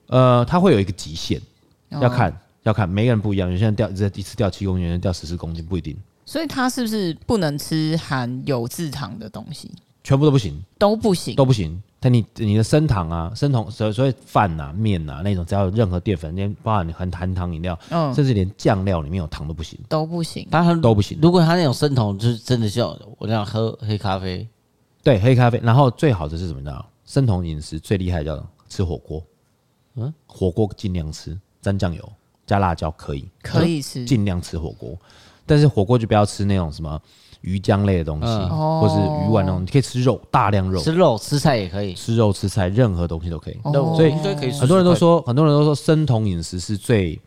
呃，它会有一个极限，要看要看每个人不一样。有些人掉一次掉七公斤，有些人掉十四公斤，不一定。所以它是不是不能吃含有字糖的东西？全部都不行，都不行，都不行。但你你的升糖啊，升糖所所以饭啊、面啊那种，只要有任何淀粉，连包含含含糖饮料，嗯，甚至连酱料里面有糖都不行，都不行，它都不行。如果它那种升糖，就是真的像我这样喝黑咖啡。对，黑咖啡，然后最好的是什么呢？生酮饮食最厉害叫吃火锅，嗯，火锅尽量吃，沾酱油加辣椒可以，可以吃，尽量吃火锅，但是火锅就不要吃那种什么鱼浆类的东西，嗯、或是鱼丸那种，你可以吃肉，大量肉，吃肉吃菜也可以，吃肉吃菜任何东西都可以，哦、所以很多人都说，很多人都说生酮饮食是最，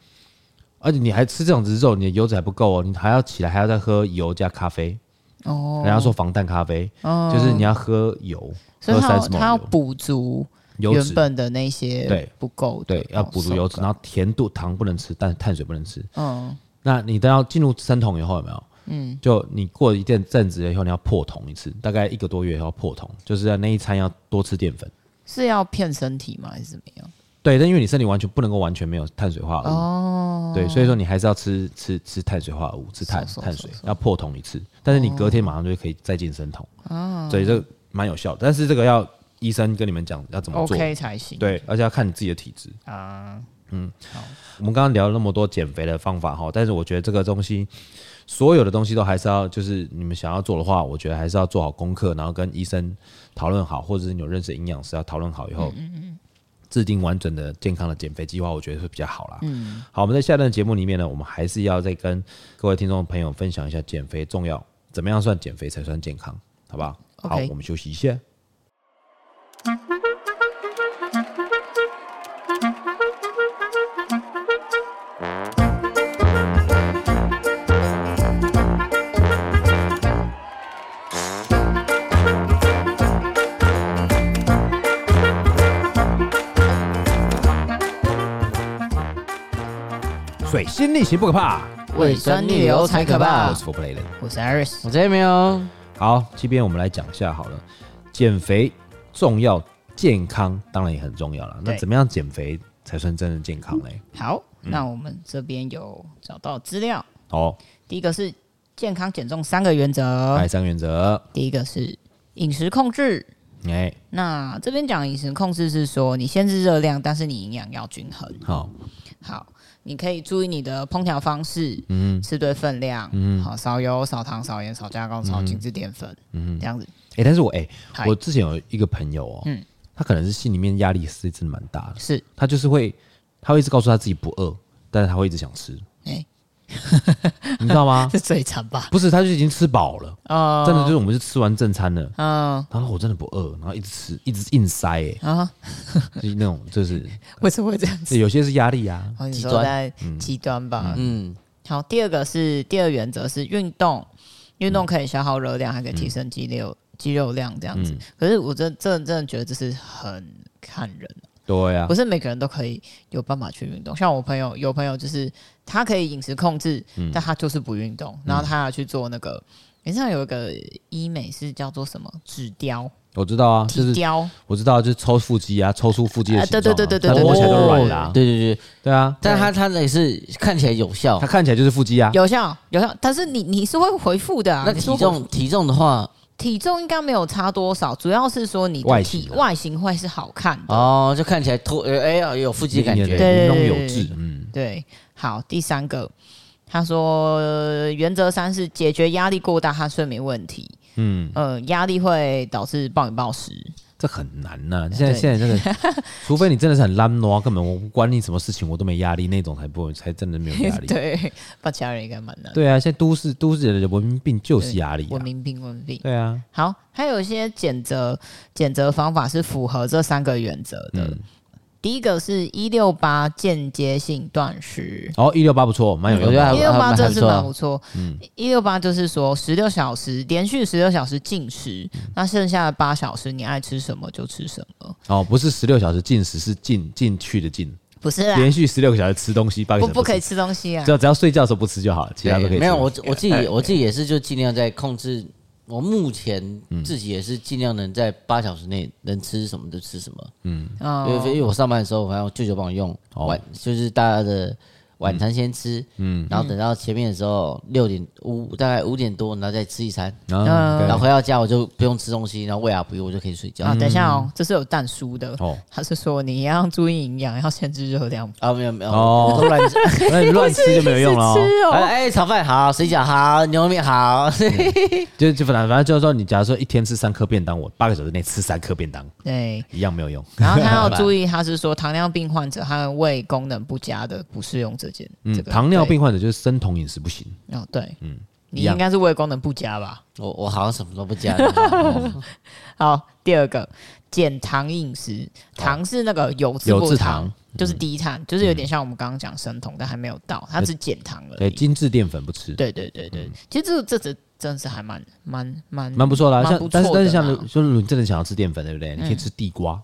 而且你还吃这种子肉，你的油脂还不够哦，你还要起来还要再喝油加咖啡。哦，人家说防弹咖啡，哦。就是你要喝油，喝三十毫升，它要补足原本的那些对。不够，对，要补足油脂，然后甜度糖不能吃，但碳水不能吃。嗯，那你等要进入生酮以后有没有？嗯，就你过一阵阵子以后，你要破酮一次，大概一个多月以后破酮，就是在那一餐要多吃淀粉。是要骗身体吗？还是怎么样？对，但因为你身体完全不能够完全没有碳水化合物，哦，对，所以说你还是要吃吃吃碳水化合物，吃碳碳水要破酮一次，但是你隔天马上就可以再进生酮，哦，所以这蛮有效的，但是这个要医生跟你们讲要怎么做，OK 才行，对，而且要看你自己的体质啊，嗯，好，我们刚刚聊了那么多减肥的方法哈，但是我觉得这个东西，所有的东西都还是要，就是你们想要做的话，我觉得还是要做好功课，然后跟医生讨论好，或者是你有认识营养师要讨论好以后，嗯嗯。制定完整的健康的减肥计划，我觉得会比较好啦。嗯，好，我们在下段节目里面呢，我们还是要再跟各位听众朋友分享一下减肥重要，怎么样算减肥才算健康，好不好.好，我们休息一下。水星逆行不可怕，胃酸逆流才可怕。我是 For Play 的，我是 Iris，我这边没有。好，这边我们来讲一下好了。减肥重要，健康当然也很重要了。那怎么样减肥才算真的健康嘞？好，嗯、那我们这边有找到资料。哦，第一个是健康减重三个原则。哎，三个原则。第一个是饮食控制。哎，那这边讲饮食控制是说，你限制热量，但是你营养要均衡。好。好，你可以注意你的烹调方式，嗯，吃对分量，嗯，好，少油、少糖、少盐、少加工、少精致淀粉，嗯，这样子。哎、欸，但是我哎，欸、我之前有一个朋友哦，嗯，他可能是心里面压力是真的蛮大的，是。他就是会，他会一直告诉他自己不饿，但是他会一直想吃，你知道吗？是嘴馋吧？不是，他就已经吃饱了，哦，真的就是我们是吃完正餐了，嗯，他说我真的不饿，然后一直吃，一直硬塞、欸，哎，啊，就是那种就是为什么会这样子？有些是压力啊，极端，极端吧，嗯，好，第二个是第二原则是运动，运动可以消耗热量，还可以提升肌肉。嗯肌肉量这样子，嗯、可是我真真的真的觉得这是很看人，对呀、啊，不是每个人都可以有办法去运动。像我朋友有朋友就是他可以饮食控制，嗯、但他就是不运动，然后他要去做那个，你知道有一个医美是叫做什么？纸雕？我知道啊，体雕，我知道就是抽腹肌啊，抽出腹肌的、啊，对对对对对，摸起来都软的、啊，对对对。对啊，但他他也是看起来有效，他看起来就是腹肌啊，有效有效，但是你你是会回复的啊，那体重体重的话。体重应该没有差多少，主要是说你的体外形会是好看的。哦，就看起来突哎呀有腹肌感觉，对，对有致，嗯，对。好，第三个，他说原则三是解决压力过大和睡眠问题，嗯。呃，压力会导致暴饮暴食。这很难呐、啊！现在现在真的，除非你真的是很懒惰，根本我不管你什么事情，我都没压力那种，才不会才真的没有压力。对，把其他人应该蛮难。对啊，现在都市都市人的文明病就是压力、啊，文明病，文明病。对啊，好，还有一些减责减责方法是符合这三个原则的。嗯第一个是一六八间接性断食哦，一六八不错，蛮有用的。一六八真的是蛮不错。嗯，一六八就是说十六小时连续十六小时进食，嗯、那剩下的八小时你爱吃什么就吃什么。哦，不是十六小时进食，是进进去的进，不是连续十六个小时吃东西，八个小时不不可以吃东西啊，只要只要睡觉的时候不吃就好了，其他都可以吃。没有，我我自己 我自己也是就尽量在控制。我目前自己也是尽量能在八小时内能吃什么就吃什么，嗯，因为因为我上班的时候，反正我舅舅帮我用晚，就是大家的。晚餐先吃，嗯，然后等到前面的时候六点五大概五点多，然后再吃一餐，嗯，然后回到家我就不用吃东西，然后喂啊不用我就可以睡觉。啊，等一下哦，这是有蛋书的。哦，他是说你要注意营养，要限制热量。啊，没有没有哦，乱吃，那你乱吃就没有用了哦。哎，炒饭好，水饺好，牛肉面好，就就反正反正就是说，你假如说一天吃三颗便当，我八个小时内吃三颗便当，对，一样没有用。然后他要注意，他是说糖尿病患者和胃功能不佳的不适用这。嗯，糖尿病患者就是生酮饮食不行哦。对，嗯，你应该是胃功能不佳吧？我我好像什么都不加。好，第二个减糖饮食，糖是那个有字有字糖，就是低碳，就是有点像我们刚刚讲生酮，但还没有到，它只减糖了。对，精致淀粉不吃。对对对对，其实这这这真是还蛮蛮蛮蛮不错啦，像但是但是像说如果你真的想要吃淀粉，对不对？你可以吃地瓜。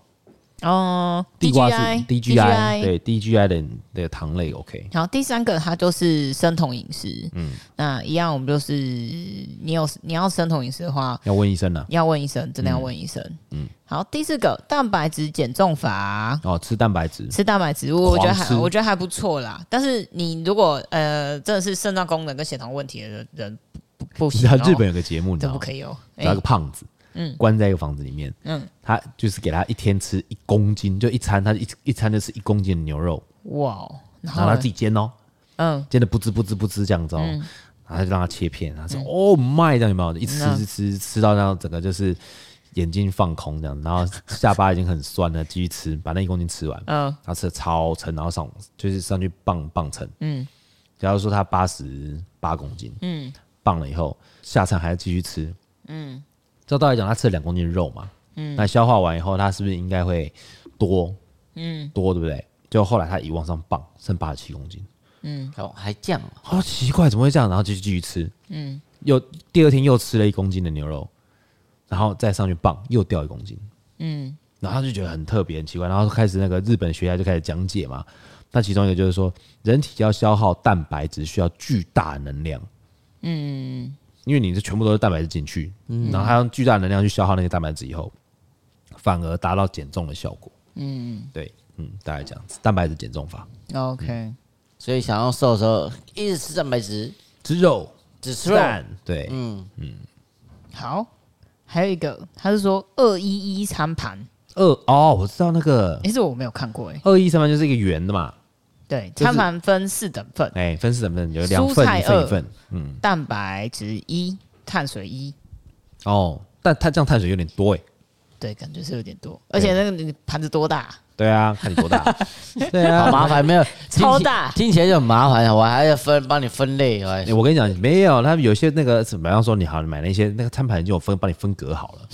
哦，地瓜是 DGI，对 DGI 的的糖类 OK。好，第三个它就是生酮饮食，嗯，那一样我们就是你有你要生酮饮食的话，要问医生了，要问医生，真的要问医生，嗯。好，第四个蛋白质减重法，哦，吃蛋白质，吃蛋白质，我觉得还我觉得还不错啦。但是你如果呃真的是肾脏功能跟血糖问题的人不不行，日本有个节目，你知道？不可以哦，找个胖子。嗯，关在一个房子里面，嗯，他就是给他一天吃一公斤，就一餐，他一一餐就吃一公斤的牛肉，哇，然后他自己煎哦，嗯，煎的不滋不滋不滋这样子哦，然后他就让他切片，他说哦妈，这样有没有？一吃吃吃吃到那样整个就是眼睛放空这样，然后下巴已经很酸了，继续吃，把那一公斤吃完，嗯，他吃的超撑，然后上就是上去磅磅称，嗯，假如说他八十八公斤，嗯，磅了以后下餐还要继续吃，嗯。照道理讲，他吃了两公斤肉嘛，嗯，那消化完以后，他是不是应该会多，嗯，多对不对？就后来他一往上磅，剩八十七公斤，嗯，哦，还降，好奇怪，怎么会这样？然后继续继续吃，嗯，又第二天又吃了一公斤的牛肉，然后再上去磅，又掉一公斤，嗯，然后他就觉得很特别、很奇怪，然后开始那个日本学家就开始讲解嘛，那其中一个就是说，人体要消耗蛋白质需要巨大能量，嗯。因为你是全部都是蛋白质进去，嗯、然后它用巨大能量去消耗那些蛋白质以后，反而达到减重的效果。嗯，对，嗯，大概这样子，蛋白质减重法。OK，、嗯、所以想要瘦的时候，一直吃蛋白质，吃肉，只吃蛋。对，嗯嗯。好，还有一个，他是说二一一餐盘。二哦，我知道那个，其实我没有看过哎。二一餐盘就是一个圆的嘛。对，就是餐盘分四等份，哎，分四等份，有两份一份一份，嗯，蛋白质一，碳水一。哦，但它这样碳水有点多哎。对，感觉是有点多，而且那个你盘子多大？对啊，看你多大。对啊，好麻烦，没有超大听起，听起来就很麻烦，我还要分帮你分类。我跟你讲，没有，他们有些那个，比方说你好，你买那些那个餐盘就有分，帮你分隔好了，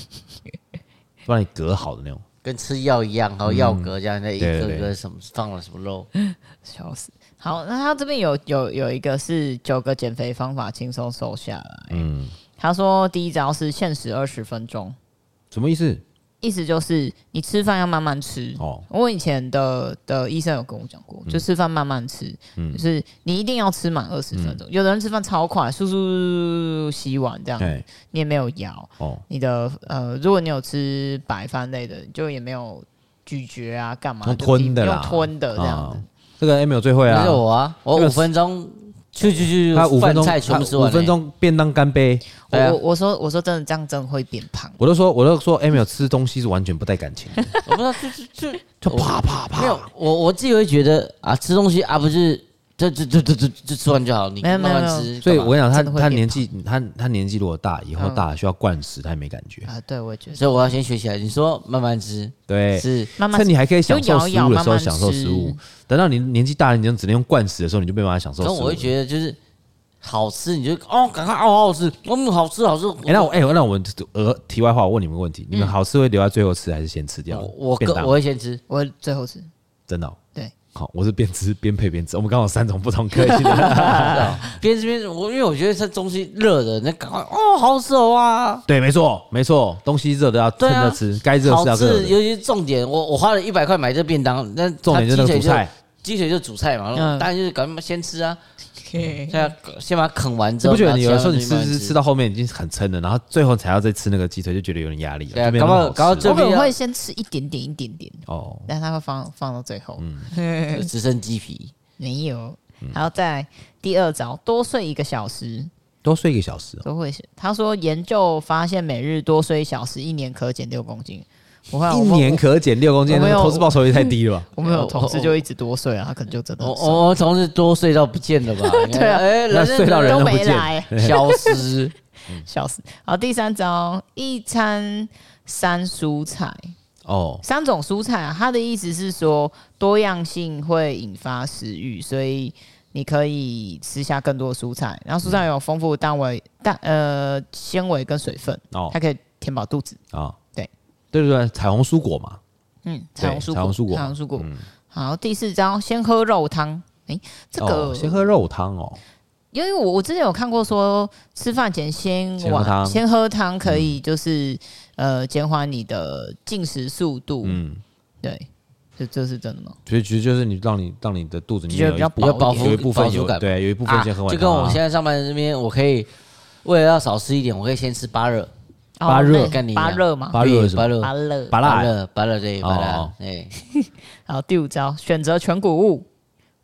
帮你隔好的那种，跟吃药一样，还有药格这样，那、嗯、一个个什么放了什么肉，笑死。好，那他这边有有有一个是九个减肥方法，轻松瘦下来。嗯，他说第一招是限时二十分钟，什么意思？意思就是你吃饭要慢慢吃哦。我以前的的医生有跟我讲过，就吃饭慢慢吃，嗯，就是你一定要吃满二十分钟。有的人吃饭超快，速速洗碗这样，你也没有咬哦。你的呃，如果你有吃白饭类的，就也没有咀嚼啊，干嘛？吞的用吞的这样子。这个 Emil 最会啊，是我啊，我五分钟。去去去，他五分钟，五分钟便当干杯。我我我说我说真的，这样真的会变胖。我都说我都说，Emil 吃东西是完全不带感情的。我不知道，就就就就啪啪啪。没有，我我自己会觉得啊，吃东西啊，不是。就就就就就就吃完就好，你慢慢吃。所以我跟你讲，他他年纪他他年纪如果大，以后大需要灌食，他也没感觉啊。对，我也觉得。所以我要先学起来。你说慢慢吃，对，是慢慢。趁你还可以享受食物的时候享受食物，等到你年纪大了，你就只能用灌食的时候，你就没办法享受食物。所以我会觉得就是好吃，你就哦，赶快哦，好好吃，嗯，好吃好吃。哎，那我哎，那我们呃，题外话，我问你们个问题：你们好吃会留在最后吃，还是先吃掉？我我我会先吃，我会最后吃。真的？对。好，我是边吃边配边吃，我们刚好三种不同个性的。边吃边吃，我因为我觉得这东西热的，那赶快哦，好手啊！对，没错，没错，东西热的要趁热吃，该热是要热。尤其是重点，我我花了一百块买这便当，那重点就是煮菜，鸡腿就煮菜嘛，当然就是赶快先吃啊。现在先把它啃完之后，你不觉得你有的时候你吃吃吃到后面已经很撑了，然后最后才要再吃那个鸡腿，就觉得有点压力了。对啊，搞不好搞到最后会先吃一点点一点点哦，但是他会放放到最后，嗯，只剩鸡皮没有。还要再第二招，多睡一个小时，多睡一个小时都会。他说研究发现，每日多睡一小时，一年可减六公斤。我看一年可减六公斤，那投资报酬也太低了吧？我们有同事就一直多睡啊，他可能就真的。我我同事多睡到不见了吧？对啊，哎，那睡到人都没来，消失，消失。好，第三招，一餐三蔬菜哦，三种蔬菜啊。他的意思是说，多样性会引发食欲，所以你可以吃下更多蔬菜。然后蔬菜有丰富的蛋维蛋呃纤维跟水分哦，它可以填饱肚子啊。对对对，彩虹蔬果嘛，嗯，彩虹蔬彩虹蔬果，彩虹蔬果。好，第四招，先喝肉汤。哎，这个先喝肉汤哦，因为我我之前有看过说，吃饭前先碗先喝汤可以就是呃减缓你的进食速度。嗯，对，这这是真的吗？所以其实就是你让你让你的肚子里面比较饱腹，有一部分有对，有一部分先喝完。就跟我现在上班这边，我可以为了要少吃一点，我可以先吃芭乐。芭乐，芭乐嘛，芭乐，芭乐，芭乐，芭乐，芭乐对，芭乐，哎，好，第五招，选择全谷物，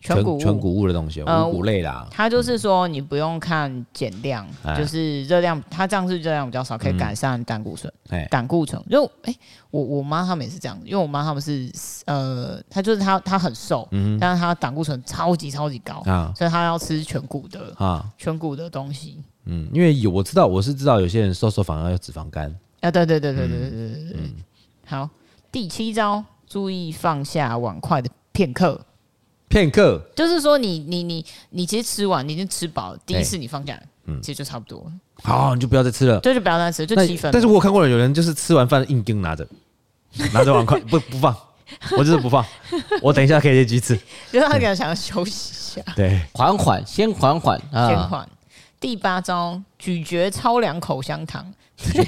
全谷全谷物的东西，五谷类啦。它就是说，你不用看减量，就是热量，它这样是热量比较少，可以改善胆固醇。胆固醇，就哎，我我妈他们也是这样，因为我妈他们是呃，她就是她她很瘦，但是她胆固醇超级超级高，所以她要吃全谷的啊，全谷的东西。嗯，因为有我知道，我是知道有些人瘦瘦反而有脂肪肝。啊，对对对对对对对对对。好，第七招，注意放下碗筷的片刻，片刻。就是说你你你你其实吃完你已经吃饱，第一次你放下来，嗯，其实就差不多。了。好，你就不要再吃了，对，就不要再吃，就七分。但是我看过了，有人就是吃完饭硬盯拿着，拿着碗筷不不放，我就是不放，我等一下可以继续吃，就是他可能想要休息一下，对，缓缓，先缓缓，啊。先缓。第八招，咀嚼超凉口香糖。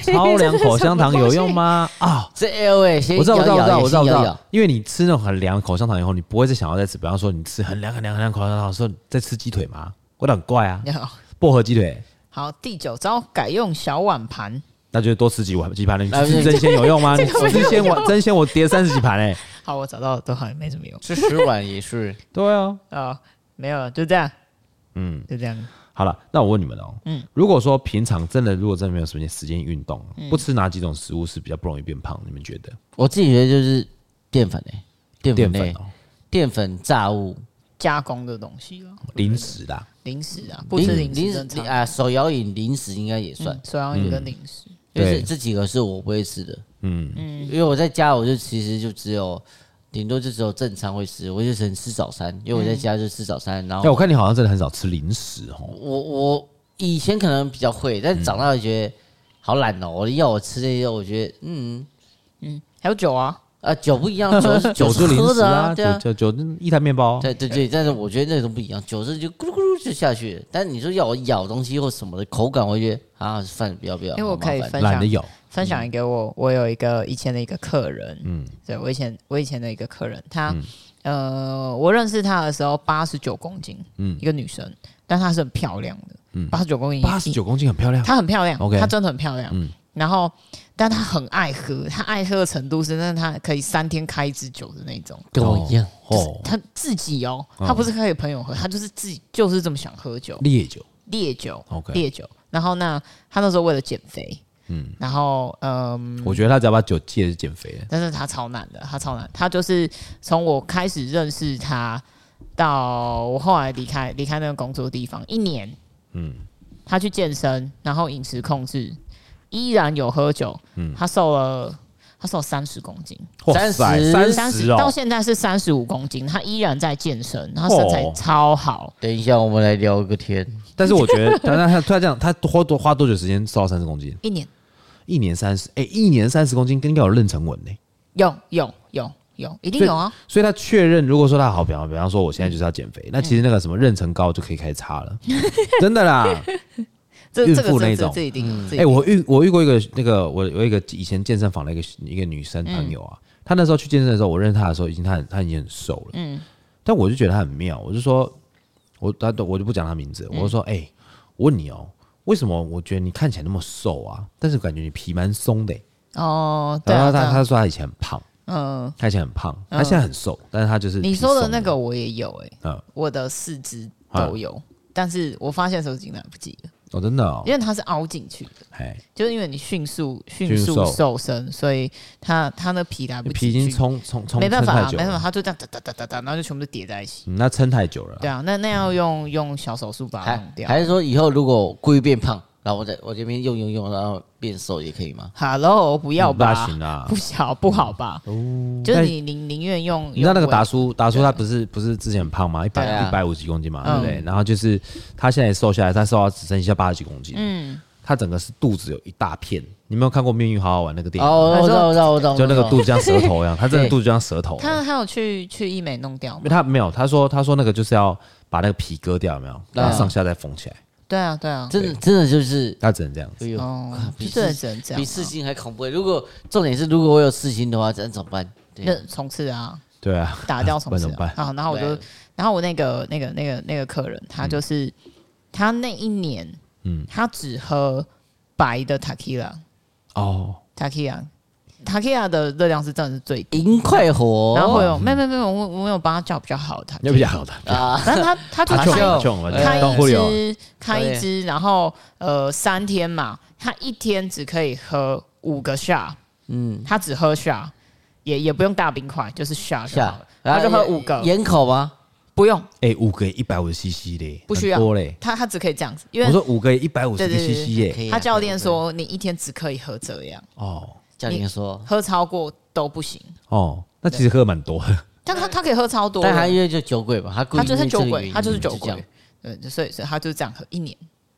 超凉口香糖有用吗？啊，这 L 哎，我知道，我知道，我知道，我知道，我知道。因为你吃那种很凉的口香糖以后，你不会再想要再吃。比方说，你吃很凉很凉很凉口香糖，的时候再吃鸡腿吗？味道很怪啊。薄荷鸡腿。好，第九招，改用小碗盘。那就多吃几碗几盘 了。你吃真鲜有用吗？你吃争鲜碗争鲜我叠三十几盘哎。好，我找到都好像没什么用。吃十碗也是。对啊。啊，没有了，就这样。嗯，就这样。好了，那我问你们哦，嗯，如果说平常真的，如果真的没有时间时间运动，不吃哪几种食物是比较不容易变胖？你们觉得？我自己觉得就是淀粉诶，淀粉类，淀粉炸物，加工的东西了，零食啦，零食啊，不吃零食零啊，手摇饮零食应该也算，手摇饮跟零食，就是这几个是我不会吃的，嗯。嗯，因为我在家我就其实就只有顶多就只有正餐会吃，我就只能吃早餐，因为我在家就吃早餐，然后，哎，我看你好像真的很少吃零食哦，我我以前可能比较会，但是长大就觉得好懒哦，我要我吃这些，我觉得嗯嗯，还有酒啊。啊，酒不一样，酒是 酒是喝的啊，对啊，酒酒一台面包，对对对，但是我觉得那种不一样，酒是就咕噜咕噜就下去，但是你说要我咬东西或什么的口感，我觉得啊，饭不要不要，因为我可以分。享，懒得咬，分享一个我我有一个以前的一个客人，嗯，对我以前我以前的一个客人，他呃，我认识他的时候八十九公斤，嗯，一个女生，但她是很漂亮的，嗯，八十九公斤，八十九公斤很漂亮，她很漂亮，OK，她真的很漂亮，嗯。然后，但她很爱喝，她爱喝的程度是，那她可以三天开一支酒的那种，跟我一样。哦，他自己哦，她不是可以朋友喝，她就是自己就是这么想喝酒，烈酒，烈酒，OK，烈酒。然后那她那时候为了减肥，嗯，然后嗯，我觉得他只要把酒戒是减肥，但是他超难的，他超难。他就是从我开始认识他到我后来离开离开那个工作地方一年，嗯，他去健身，然后饮食控制。依然有喝酒，嗯，他瘦了，他瘦了三十公斤，三十三十到现在是三十五公斤，他依然在健身，他身材超好。等一下，我们来聊个天。但是我觉得，他他他这样，他花多花多久时间瘦到三十公斤？一年，一年三十，哎，一年三十公斤，应该有妊娠纹呢。有有有有，一定有啊。所以他确认，如果说他好，比方比方说，我现在就是要减肥，那其实那个什么妊娠膏就可以开始擦了，真的啦。孕妇那种，哎，我遇我遇过一个那个，我有一个以前健身房的一个一个女生朋友啊，她那时候去健身的时候，我认识她的时候，已经她很她已经很瘦了，嗯，但我就觉得她很妙，我就说，我她我就不讲她名字，我就说，哎，我问你哦，为什么我觉得你看起来那么瘦啊，但是感觉你皮蛮松的？哦，然后他他说他以前很胖，嗯，他以前很胖，他现在很瘦，但是他就是你说的那个我也有哎，嗯，我的四肢都有，但是我发现的时候已经来不及了。哦，真的哦，因为它是凹进去的，哎，就是因为你迅速迅速瘦身，所以它它那皮来不及，皮已经冲冲冲，没办法，啊没办法，它就这样哒哒哒哒哒，然后就全部都叠在一起，那撑太久了。对啊，那那要用用小手术把它弄掉，还是说以后如果故意变胖？然后我在我这边用用用，然后变瘦也可以吗？Hello，不要吧，不行啊，不小不好吧？哦，就是你宁宁愿用，你知道那个达叔达叔他不是不是之前很胖吗？一百一百五十几公斤嘛，对不对？然后就是他现在瘦下来，他瘦到只剩下八十几公斤。嗯，他整个是肚子有一大片。你没有看过《命运好好玩》那个电影？哦，我知道我知道我知道，就那个肚子像舌头一样，他真的肚子就像舌头。他他有去去医美弄掉吗？他没有，他说他说那个就是要把那个皮割掉，有没有？然后上下再缝起来。对啊，对啊，真的真的就是他只能这样子，哦，比这比四星还恐怖。如果重点是，如果我有四星的话，这怎么办？那重刺啊，对啊，打掉重刺啊。然后我就，然后我那个那个那个那个客人，他就是他那一年，嗯，他只喝白的 Tequila 哦，Tequila。塔克亚的热量是真的是最低，银快活，然后会有没有没有没有，我我有帮他叫比较好的，有比较好的。啊，但他他就开开一支开一支，然后呃三天嘛，他一天只可以喝五个 shot，嗯，他只喝 shot，也也不用大冰块，就是 shot 就好了，他就喝五个，盐口吗？不用，哎，五个一百五十 cc 的，不需要。嘞，他他只可以这样子，因为我说五个一百五十 cc 耶，他教练说你一天只可以喝这样。哦。教练说喝超过都不行哦，那其实喝蛮多的。但他他可以喝超多，但他因为就酒鬼吧，他他就是酒鬼，他就是酒鬼。对，所以所以他就这样喝一年。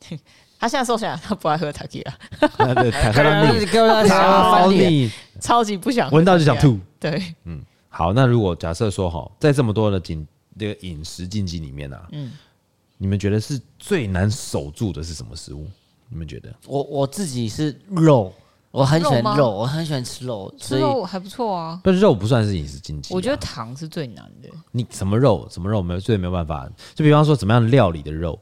他现在瘦下来，他不爱喝塔基拉，对，塔基拉腻，超腻，超级不想，闻到就想吐。对，嗯，好，那如果假设说哈，在这么多的禁这个饮食禁忌里面呢，嗯，你们觉得是最难守住的是什么食物？你们觉得？我我自己是肉。我很喜欢肉，我很喜欢吃肉，吃肉还不错啊。但肉不算是饮食禁忌。我觉得糖是最难的。你什么肉？什么肉没有？最没有办法。就比方说，怎么样料理的肉，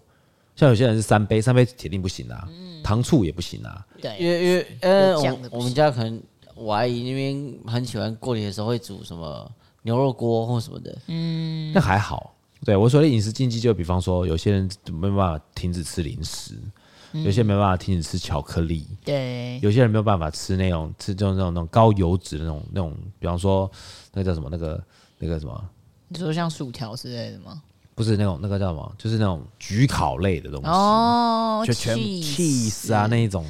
像有些人是三杯，三杯铁定不行啊。糖醋也不行啊。对，因为因为呃，我我们家可能我阿姨那边很喜欢过年的时候会煮什么牛肉锅或什么的。嗯，那还好。对我说的饮食禁忌，就比方说，有些人没办法停止吃零食。有些人没办法停止吃巧克力，对，有些人没有办法吃那种吃这种那种那种高油脂的那种那种，比方说那个叫什么那个那个什么，你说像薯条之类的吗？不是那种那个叫什么，就是那种焗烤类的东西。哦，就全 cheese 啊那一种，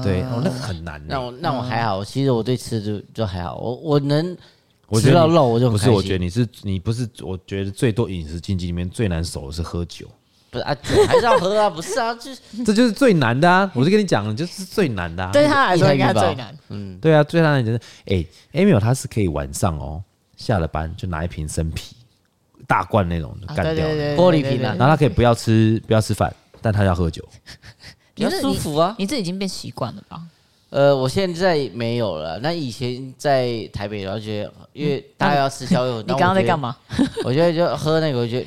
对，哦，那个很难。那我那我还好，其实我对吃就就还好，我我能吃到肉我就不是，我觉得你是你不是，我觉得最多饮食禁忌里面最难守的是喝酒。不是啊，酒还是要喝啊，不是啊，就是这就是最难的啊！我就跟你讲，就是最难的。啊对他来说应该最难。嗯，对啊，最难的就是哎，Emil 他是可以晚上哦，下了班就拿一瓶生啤，大罐那种就干掉玻璃瓶啊，然后他可以不要吃不要吃饭，但他要喝酒，比较舒服啊。你这已经变习惯了吧？呃，我现在没有了。那以前在台北，然后觉得因为大家要吃宵夜，你刚刚在干嘛？我觉得就喝那个，我觉得。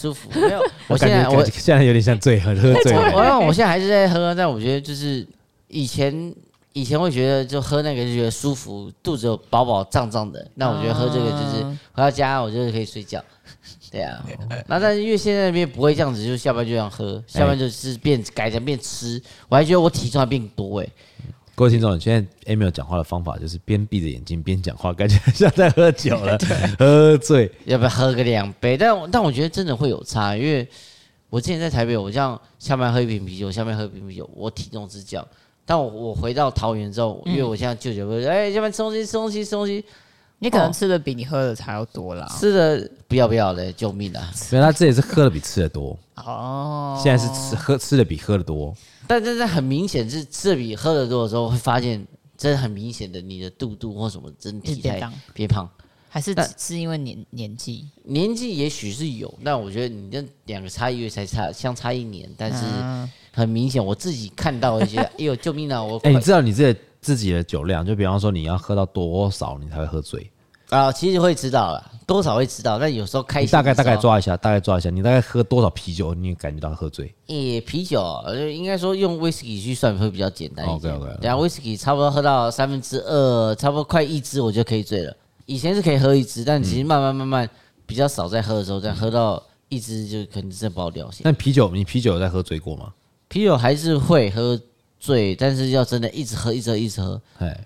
舒服没有？我现在我现在有点像醉喝喝醉了。我我现在还是在喝，但我觉得就是以前以前会觉得就喝那个就觉得舒服，肚子有饱饱胀胀的。那我觉得喝这个就是回到家，我就是可以睡觉。对啊，那但是因为现在那边不会这样子，就下班就这样喝，下班就是变改成变吃。我还觉得我体重还变多哎。各位听众，现在 Emil 讲话的方法就是边闭着眼睛边讲话，感觉像在喝酒了，喝醉，要不要喝个两杯？但但我觉得真的会有差，因为我之前在台北，我这样下班喝一瓶啤酒，下班喝一瓶啤酒，我体重是降。但我我回到桃园之后，因为我现在舅舅会说，哎，下班吃东西，吃东西，吃东西，你可能吃的比你喝的还要多啦。吃的不要不要的，救命啊！原来他这也是喝的比吃的多哦，现在是吃喝吃的比喝的多。但真的很明显是这比喝的多的时候，会发现真的很明显的你的肚肚或什么真体态变胖，还是只是因为年年纪？年纪也许是有，但我觉得你这两个差异才差相差一年，但是很明显我自己看到一些，哎呦救命啊！我哎，你知道你自己自己的酒量，就比方说你要喝到多少你才会喝醉啊？其实会知道了。多少会知道，但有时候开心。大概大概抓一下，大概抓一下，你大概喝多少啤酒，你感觉到喝醉？诶，啤酒应该说用威士忌去算会比较简单一点。等下威士忌差不多喝到三分之二，差不多快一支，我就可以醉了。以前是可以喝一支，但其实慢慢慢慢比较少在喝的时候，再喝到一支就可能真的爆掉。那啤酒，你啤酒有在喝醉过吗？啤酒还是会喝醉，但是要真的一直喝，一直喝，一直喝。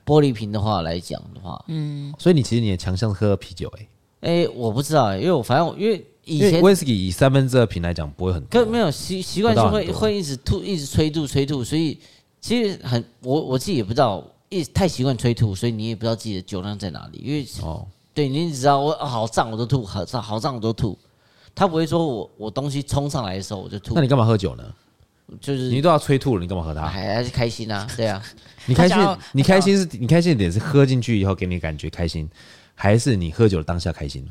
玻璃瓶的话来讲的话，嗯，所以你其实你的强项是喝啤酒，诶。哎、欸，我不知道因为我反正因为以前威士忌以三分之二瓶来讲不会很多，可没有习习惯性会会一直吐，一直催吐催吐，所以其实很我我自己也不知道，一太习惯催吐，所以你也不知道自己的酒量在哪里。因为哦，对你只知道我好胀我都吐，好胀好胀我都吐，他不会说我我东西冲上来的时候我就吐。那你干嘛喝酒呢？就是你都要催吐了，你干嘛喝它？还是开心啊？对啊，你开心，你开心是你开心的点是喝进去以后给你感觉开心。还是你喝酒的当下开心，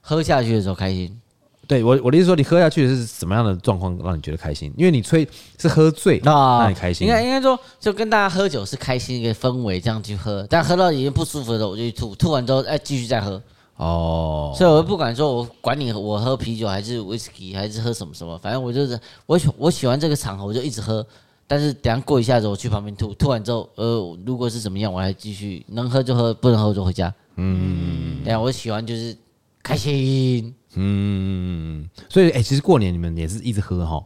喝下去的时候开心。对我我的意思说，你喝下去的是什么样的状况让你觉得开心？因为你吹是喝醉，那你开心。应该应该说，就跟大家喝酒是开心一个氛围，这样去喝。但喝到已经不舒服的时候，我就去吐，吐完之后哎继续再喝。哦，所以我不管说，我管你我喝啤酒还是威士忌还是喝什么什么，反正我就是我喜我喜欢这个场合，我就一直喝。但是等下过一下子，我去旁边吐，吐完之后，呃，如果是怎么样，我还继续能喝就喝，不能喝我就回家。嗯，等下，我喜欢就是开心。嗯，所以哎、欸，其实过年你们也是一直喝哈。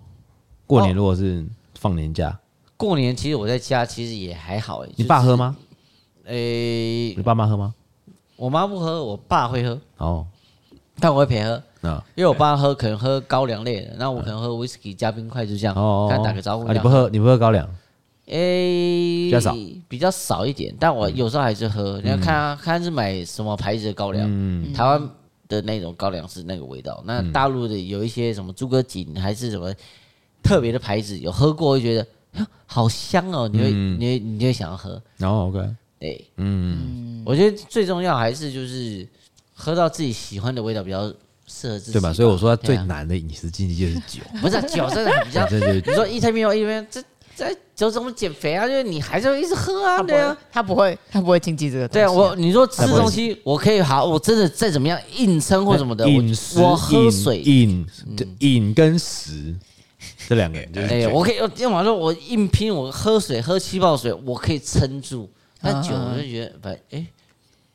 过年如果是放年假，哦、过年其实我在家其实也还好哎。你爸喝吗？诶、欸，你爸妈喝吗？我妈不喝，我爸会喝。哦，但我会陪喝。那因为我爸喝可能喝高粱类的，那我可能喝威士忌加冰块，就这样。哦，跟他打个招呼、啊。你不喝？你不喝高粱？诶，比较少，比较少一点，但我有时候还是喝。你要看看是买什么牌子的高粱。嗯，台湾的那种高粱是那个味道。那大陆的有一些什么诸葛瑾还是什么特别的牌子，有喝过会觉得好香哦，你会你会你就会想要喝。然后 OK，对，嗯，我觉得最重要还是就是喝到自己喜欢的味道，比较适合自己，对吧？所以我说最难的饮食禁忌就是酒，不是酒真的比较。你说一天没有一天这。在酒怎么减肥啊？就是你还是会一直喝啊，对啊，他不会，他不会禁忌这个。对啊，我你说吃东西，我可以好，我真的再怎么样硬撑或什么的，我我喝水，饮饮跟食这两个，哎，我可以用完说，我硬拼，我喝水喝气泡水，我可以撑住。但酒我就觉得，反哎，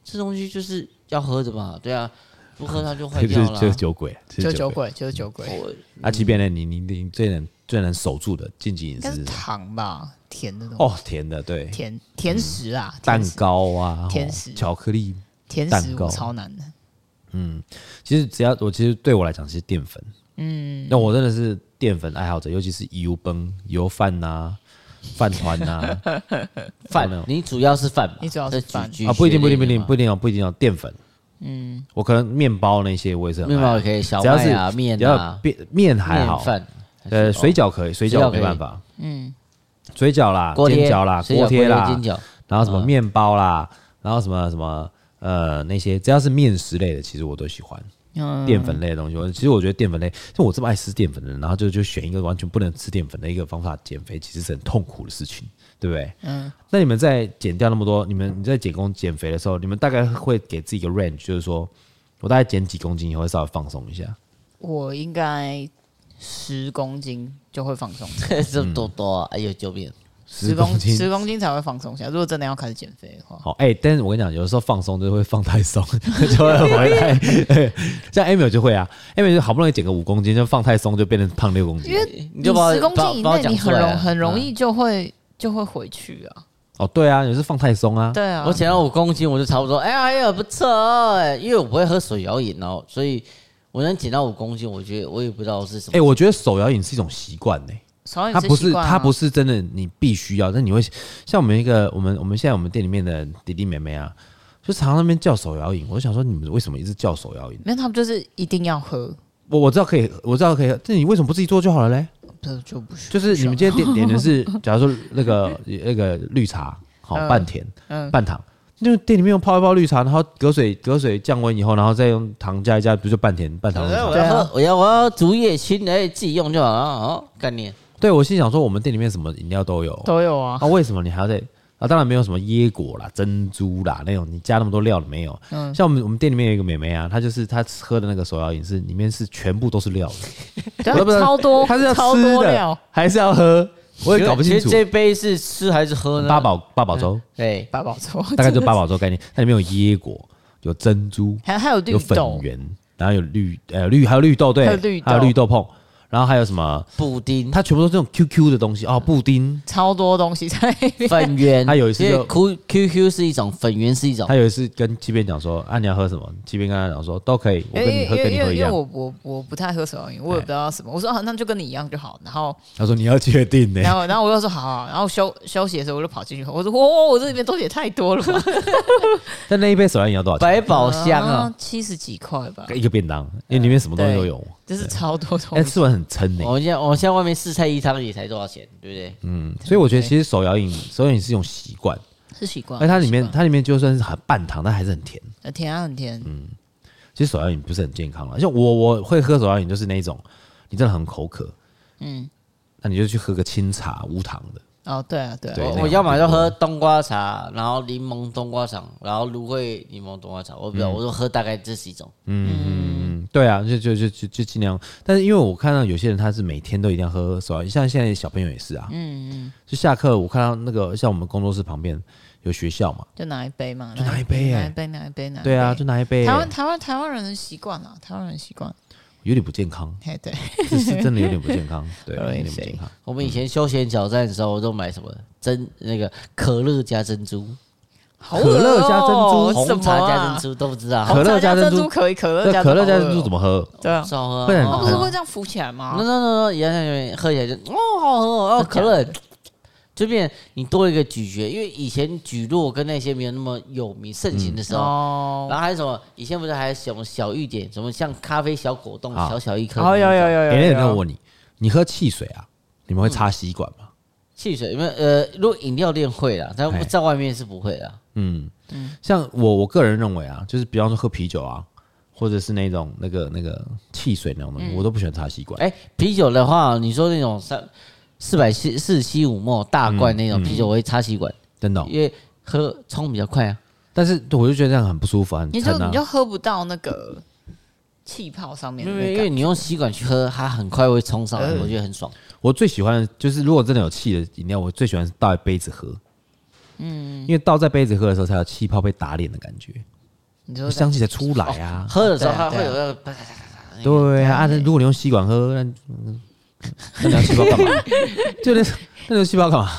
这东西就是要喝的嘛，对啊，不喝它就坏掉了。就是酒鬼，就是酒鬼，就是酒鬼。那，即便呢，你你你最能。最能守住的禁忌饮食，糖吧，甜的东西。哦，甜的对，甜甜食啊，蛋糕啊，甜食，巧克力，甜食超难的。嗯，其实只要我其实对我来讲，其实淀粉，嗯，那我真的是淀粉爱好者，尤其是油崩、油饭呐、饭团 呐、饭。你主要是饭，你主要是饭。啊？不一定，不一定，不一定，不一定哦，不一定哦。淀粉，嗯，我可能面包那些我也是很爱，面包也可以，小麦啊，面啊，面面还好，饭，呃，水饺可以，水饺没办法，嗯，水饺啦，煎饺啦，锅贴啦，然后什么面包啦，然后什么什么。呃，那些只要是面食类的，其实我都喜欢。嗯，淀粉类的东西，我其实我觉得淀粉类，像我这么爱吃淀粉的人，然后就就选一个完全不能吃淀粉的一个方法减肥，其实是很痛苦的事情，对不对？嗯。那你们在减掉那么多，你们你在减工减肥的时候，你们大概会给自己一个 range，就是说我大概减几公斤以后会稍微放松一下。我应该十公斤就会放松，这么多多，哎呦救命！十公斤，十公斤才会放松下。如果真的要开始减肥的话，好，哎、欸，但是我跟你讲，有的时候放松就会放太松，就会回来。像 Emil 就会啊，Emil 就好不容易减个五公斤，就放太松就变成胖六公斤。因为你十公斤以内，你很容很容易就会就会回去啊。哦，对啊，有时放太松啊。对啊，我减到五公斤，我就差不多，哎呀，哎呀，不错哎，因为我不会喝水摇饮哦，所以我能减到五公斤，我觉得我也不知道是什么。哎，我觉得手摇饮是一种习惯呢。它不是，它不是真的，你必须要。但你会像我们一个，我们我们现在我们店里面的弟弟妹妹啊，就常常那边叫手摇饮。我就想说，你们为什么一直叫手摇饮？因为他们就是一定要喝。我我知道可以，我知道可以喝。那你为什么不自己做就好了嘞？这就不是。就是你们今天点点的是，假如说那个那个绿茶，好半甜，嗯，半糖。就店里面用泡一泡绿茶，然后隔水隔水降温以后，然后再用糖加一加，不就半甜半糖？我要喝，我要我要竹叶青，哎，自己用就好了。哦，概念。对，我心想说，我们店里面什么饮料都有，都有啊。啊，为什么你还要在啊？当然没有什么椰果啦、珍珠啦那种，你加那么多料的没有。嗯，像我们我们店里面有一个妹妹啊，她就是她喝的那个手摇饮是里面是全部都是料的，超多，她是要吃的还是要喝？我也搞不清楚。这杯是吃还是喝呢？八宝八宝粥，对，八宝粥，大概就八宝粥概念。它里面有椰果，有珍珠，还还有绿豆，粉圆，然后有绿呃绿还有绿豆，对，还有绿豆椪。然后还有什么布丁？它全部都是这种 QQ 的东西哦，布丁超多东西在粉圆。他有一次就 QQ 是一种，粉圆是一种。他有一次跟七边讲说：“啊，你要喝什么？”七边跟他讲说：“都可以，我跟你喝，跟你喝一样。”因为我我我不太喝手摇饮，我也不知道什么。我说：“那就跟你一样就好。”然后他说：“你要确定呢。”然后然后我又说：“好好。”然后休休息的时候我就跑进去喝。我说：“哇，我这里面东西也太多了吧？” 但那一杯手摇饮要多少钱？百宝箱啊，七十几块吧，一个便当，因为里面什么东西都有。就是超多东西，哎，吃完很撑呢。我们现在我们现在外面四菜一汤也才多少钱，对不对？嗯，所以我觉得其实手摇饮，手摇饮是一种习惯，是习惯。而它里面它里面就算是很半糖，但还是很甜，很甜啊，很甜。嗯，其实手摇饮不是很健康了。像我我会喝手摇饮，就是那种你真的很口渴，嗯，那你就去喝个清茶无糖的。哦，对啊，对，我要么就喝冬瓜茶，然后柠檬冬瓜茶，然后芦荟柠檬冬瓜茶。我不知道，我就喝大概这几种。嗯嗯，对啊，就就就就就尽量。但是因为我看到有些人他是每天都一定要喝手摇饮，像现在小朋友也是啊。嗯嗯。就下课我看到那个像我们工作室旁边有学校嘛，就拿一杯嘛，就拿一杯，拿一杯，拿一杯，拿。对啊，就拿一杯。台湾台湾台湾人的习惯啊，台湾人习惯。有点不健康，对，是真的有点不健康，对，有点不健康。我们以前休闲挑战的时候，我都买什么珍那个可乐加珍珠，可乐加珍珠，红茶加珍珠都不知道。可乐加珍珠可以，可乐加可乐加珍珠怎么喝？对啊，少喝。它不是会这样浮起来吗？no no no no，一样喝起来就哦，好喝哦，可乐。这边你多一个咀嚼，因为以前蒟蒻跟那些没有那么有名盛行的时候，然后还有什么？以前不是还有什么小玉点，什么像咖啡小果冻，小小一颗。哦，有有有有。别人问我你，你喝汽水啊？你们会插吸管吗？汽水，因为呃，如果饮料店会啦，但在外面是不会的。嗯嗯，像我我个人认为啊，就是比方说喝啤酒啊，或者是那种那个那个汽水那种东西，我都不喜欢插吸管。哎，啤酒的话，你说那种三。四百七四七五沫大罐那种啤酒，我会插吸管，真的，因为喝冲比较快啊。但是我就觉得这样很不舒服，很你就你就喝不到那个气泡上面，因为因为你用吸管去喝，它很快会冲上来，我觉得很爽。我最喜欢的就是如果真的有气的饮料，我最喜欢是倒在杯子喝，嗯，因为倒在杯子喝的时候才有气泡被打脸的感觉，你就香气才出来啊。喝的时候它会有那个，对啊，如果你用吸管喝，那。那两细胞干嘛？就那那个细胞干嘛？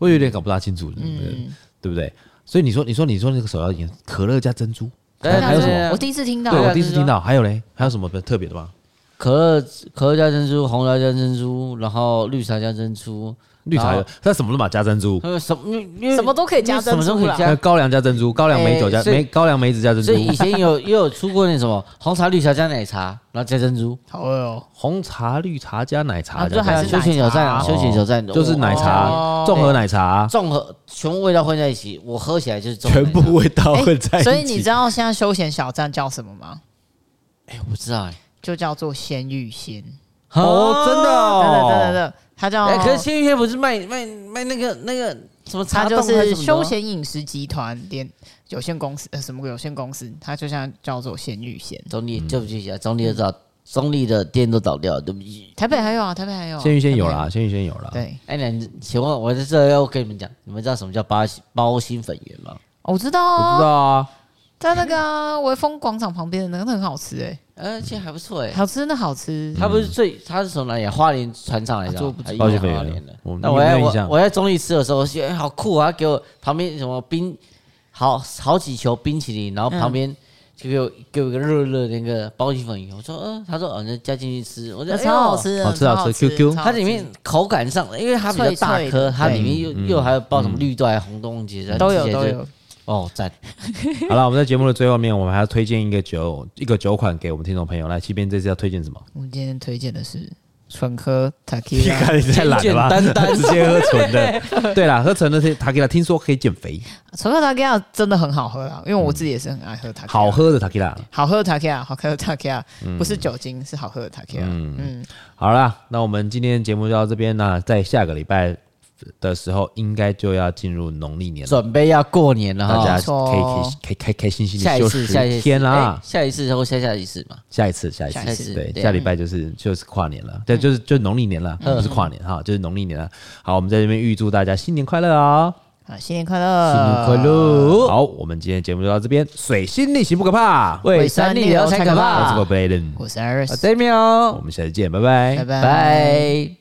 我有点搞不大清楚，嗯，对不对？所以你说，你说，你说那个手摇饮，可乐加珍珠，对还有什么？我第一次听到，对我第一次听到。还有嘞，还有什么特别的吗？可乐可乐加珍珠，红茶加珍珠，然后绿茶加珍珠。绿茶，它什么都嘛加珍珠，什么因为什么都可以加珍珠啦。高粱加珍珠，高粱美酒加梅高粱梅子加珍珠。所以以前有也有出过那什么红茶绿茶加奶茶，然后加珍珠。好饿哦，红茶绿茶加奶茶，就还是休闲小站啊，休闲小站就是奶茶，综合奶茶，综合全部味道混在一起，我喝起来就是全部味道混在一起。所以你知道现在休闲小站叫什么吗？哎，我不知道哎，就叫做鲜芋仙。哦，真的，真的，真的，真的。他叫，哎，可是鲜芋仙不是卖卖卖那个那个什么茶？他就是休闲饮食集团店有限公司，呃，什么有限公司？他就像叫做鲜芋仙。中立对不起啊，中立的早，中立的店都倒掉了，对不起。台北还有啊，台北还有。鲜芋仙有啦，鲜芋仙有啦。对，哎，那请问我在这要跟你们讲，你们知道什么叫包包心粉圆吗？我知道啊，我知道啊。在那个微风广场旁边的那个，很好吃哎，而且还不错哎，好吃那好吃。它不是最，它是从哪里？花莲船厂来的，包心粉圆的。那我在我我在中坜吃的时候，我觉得好酷啊！给我旁边什么冰，好好几球冰淇淋，然后旁边就给我给我一个热热的那个包心粉圆。我说嗯，他说哦，那加进去吃，我觉得超好吃，好吃好吃。Q Q，它里面口感上，因为它比较大颗，它里面又又还有包什么绿豆、红豆、红豆，都有都有。哦，赞！好了，我们在节目的最后面，我们还要推荐一个酒，一个酒款给我们听众朋友。来，七边这次要推荐什么？我们今天推荐的是纯喝塔基拉，太懒了吧？单单 直接喝纯的。对啦，喝纯的塔基拉，听说可以减肥。纯喝塔基拉真的很好喝啊，因为我自己也是很爱喝塔基拉。好喝的 Takila，，好喝的 Takila，，好喝的 Takila，，不是酒精，是好喝的塔基拉。嗯嗯，好啦，那我们今天节目就到这边，那在下个礼拜的时候，应该就要进入农历年了，准备要过年了，大家可以可以开开开心心的休息一天啦。下一次或下下一次嘛，下一次下一次，对，下礼拜就是就是跨年了，对，就是就农历年了，不是跨年哈，就是农历年了。好，我们在这边预祝大家新年快乐啊！啊，新年快乐，新年快乐。好，我们今天节目就到这边。水星逆行不可怕，胃酸逆流才可怕。我是 Bladen，我是 Iris，我是 Daniel，我们下次见，拜拜，拜拜。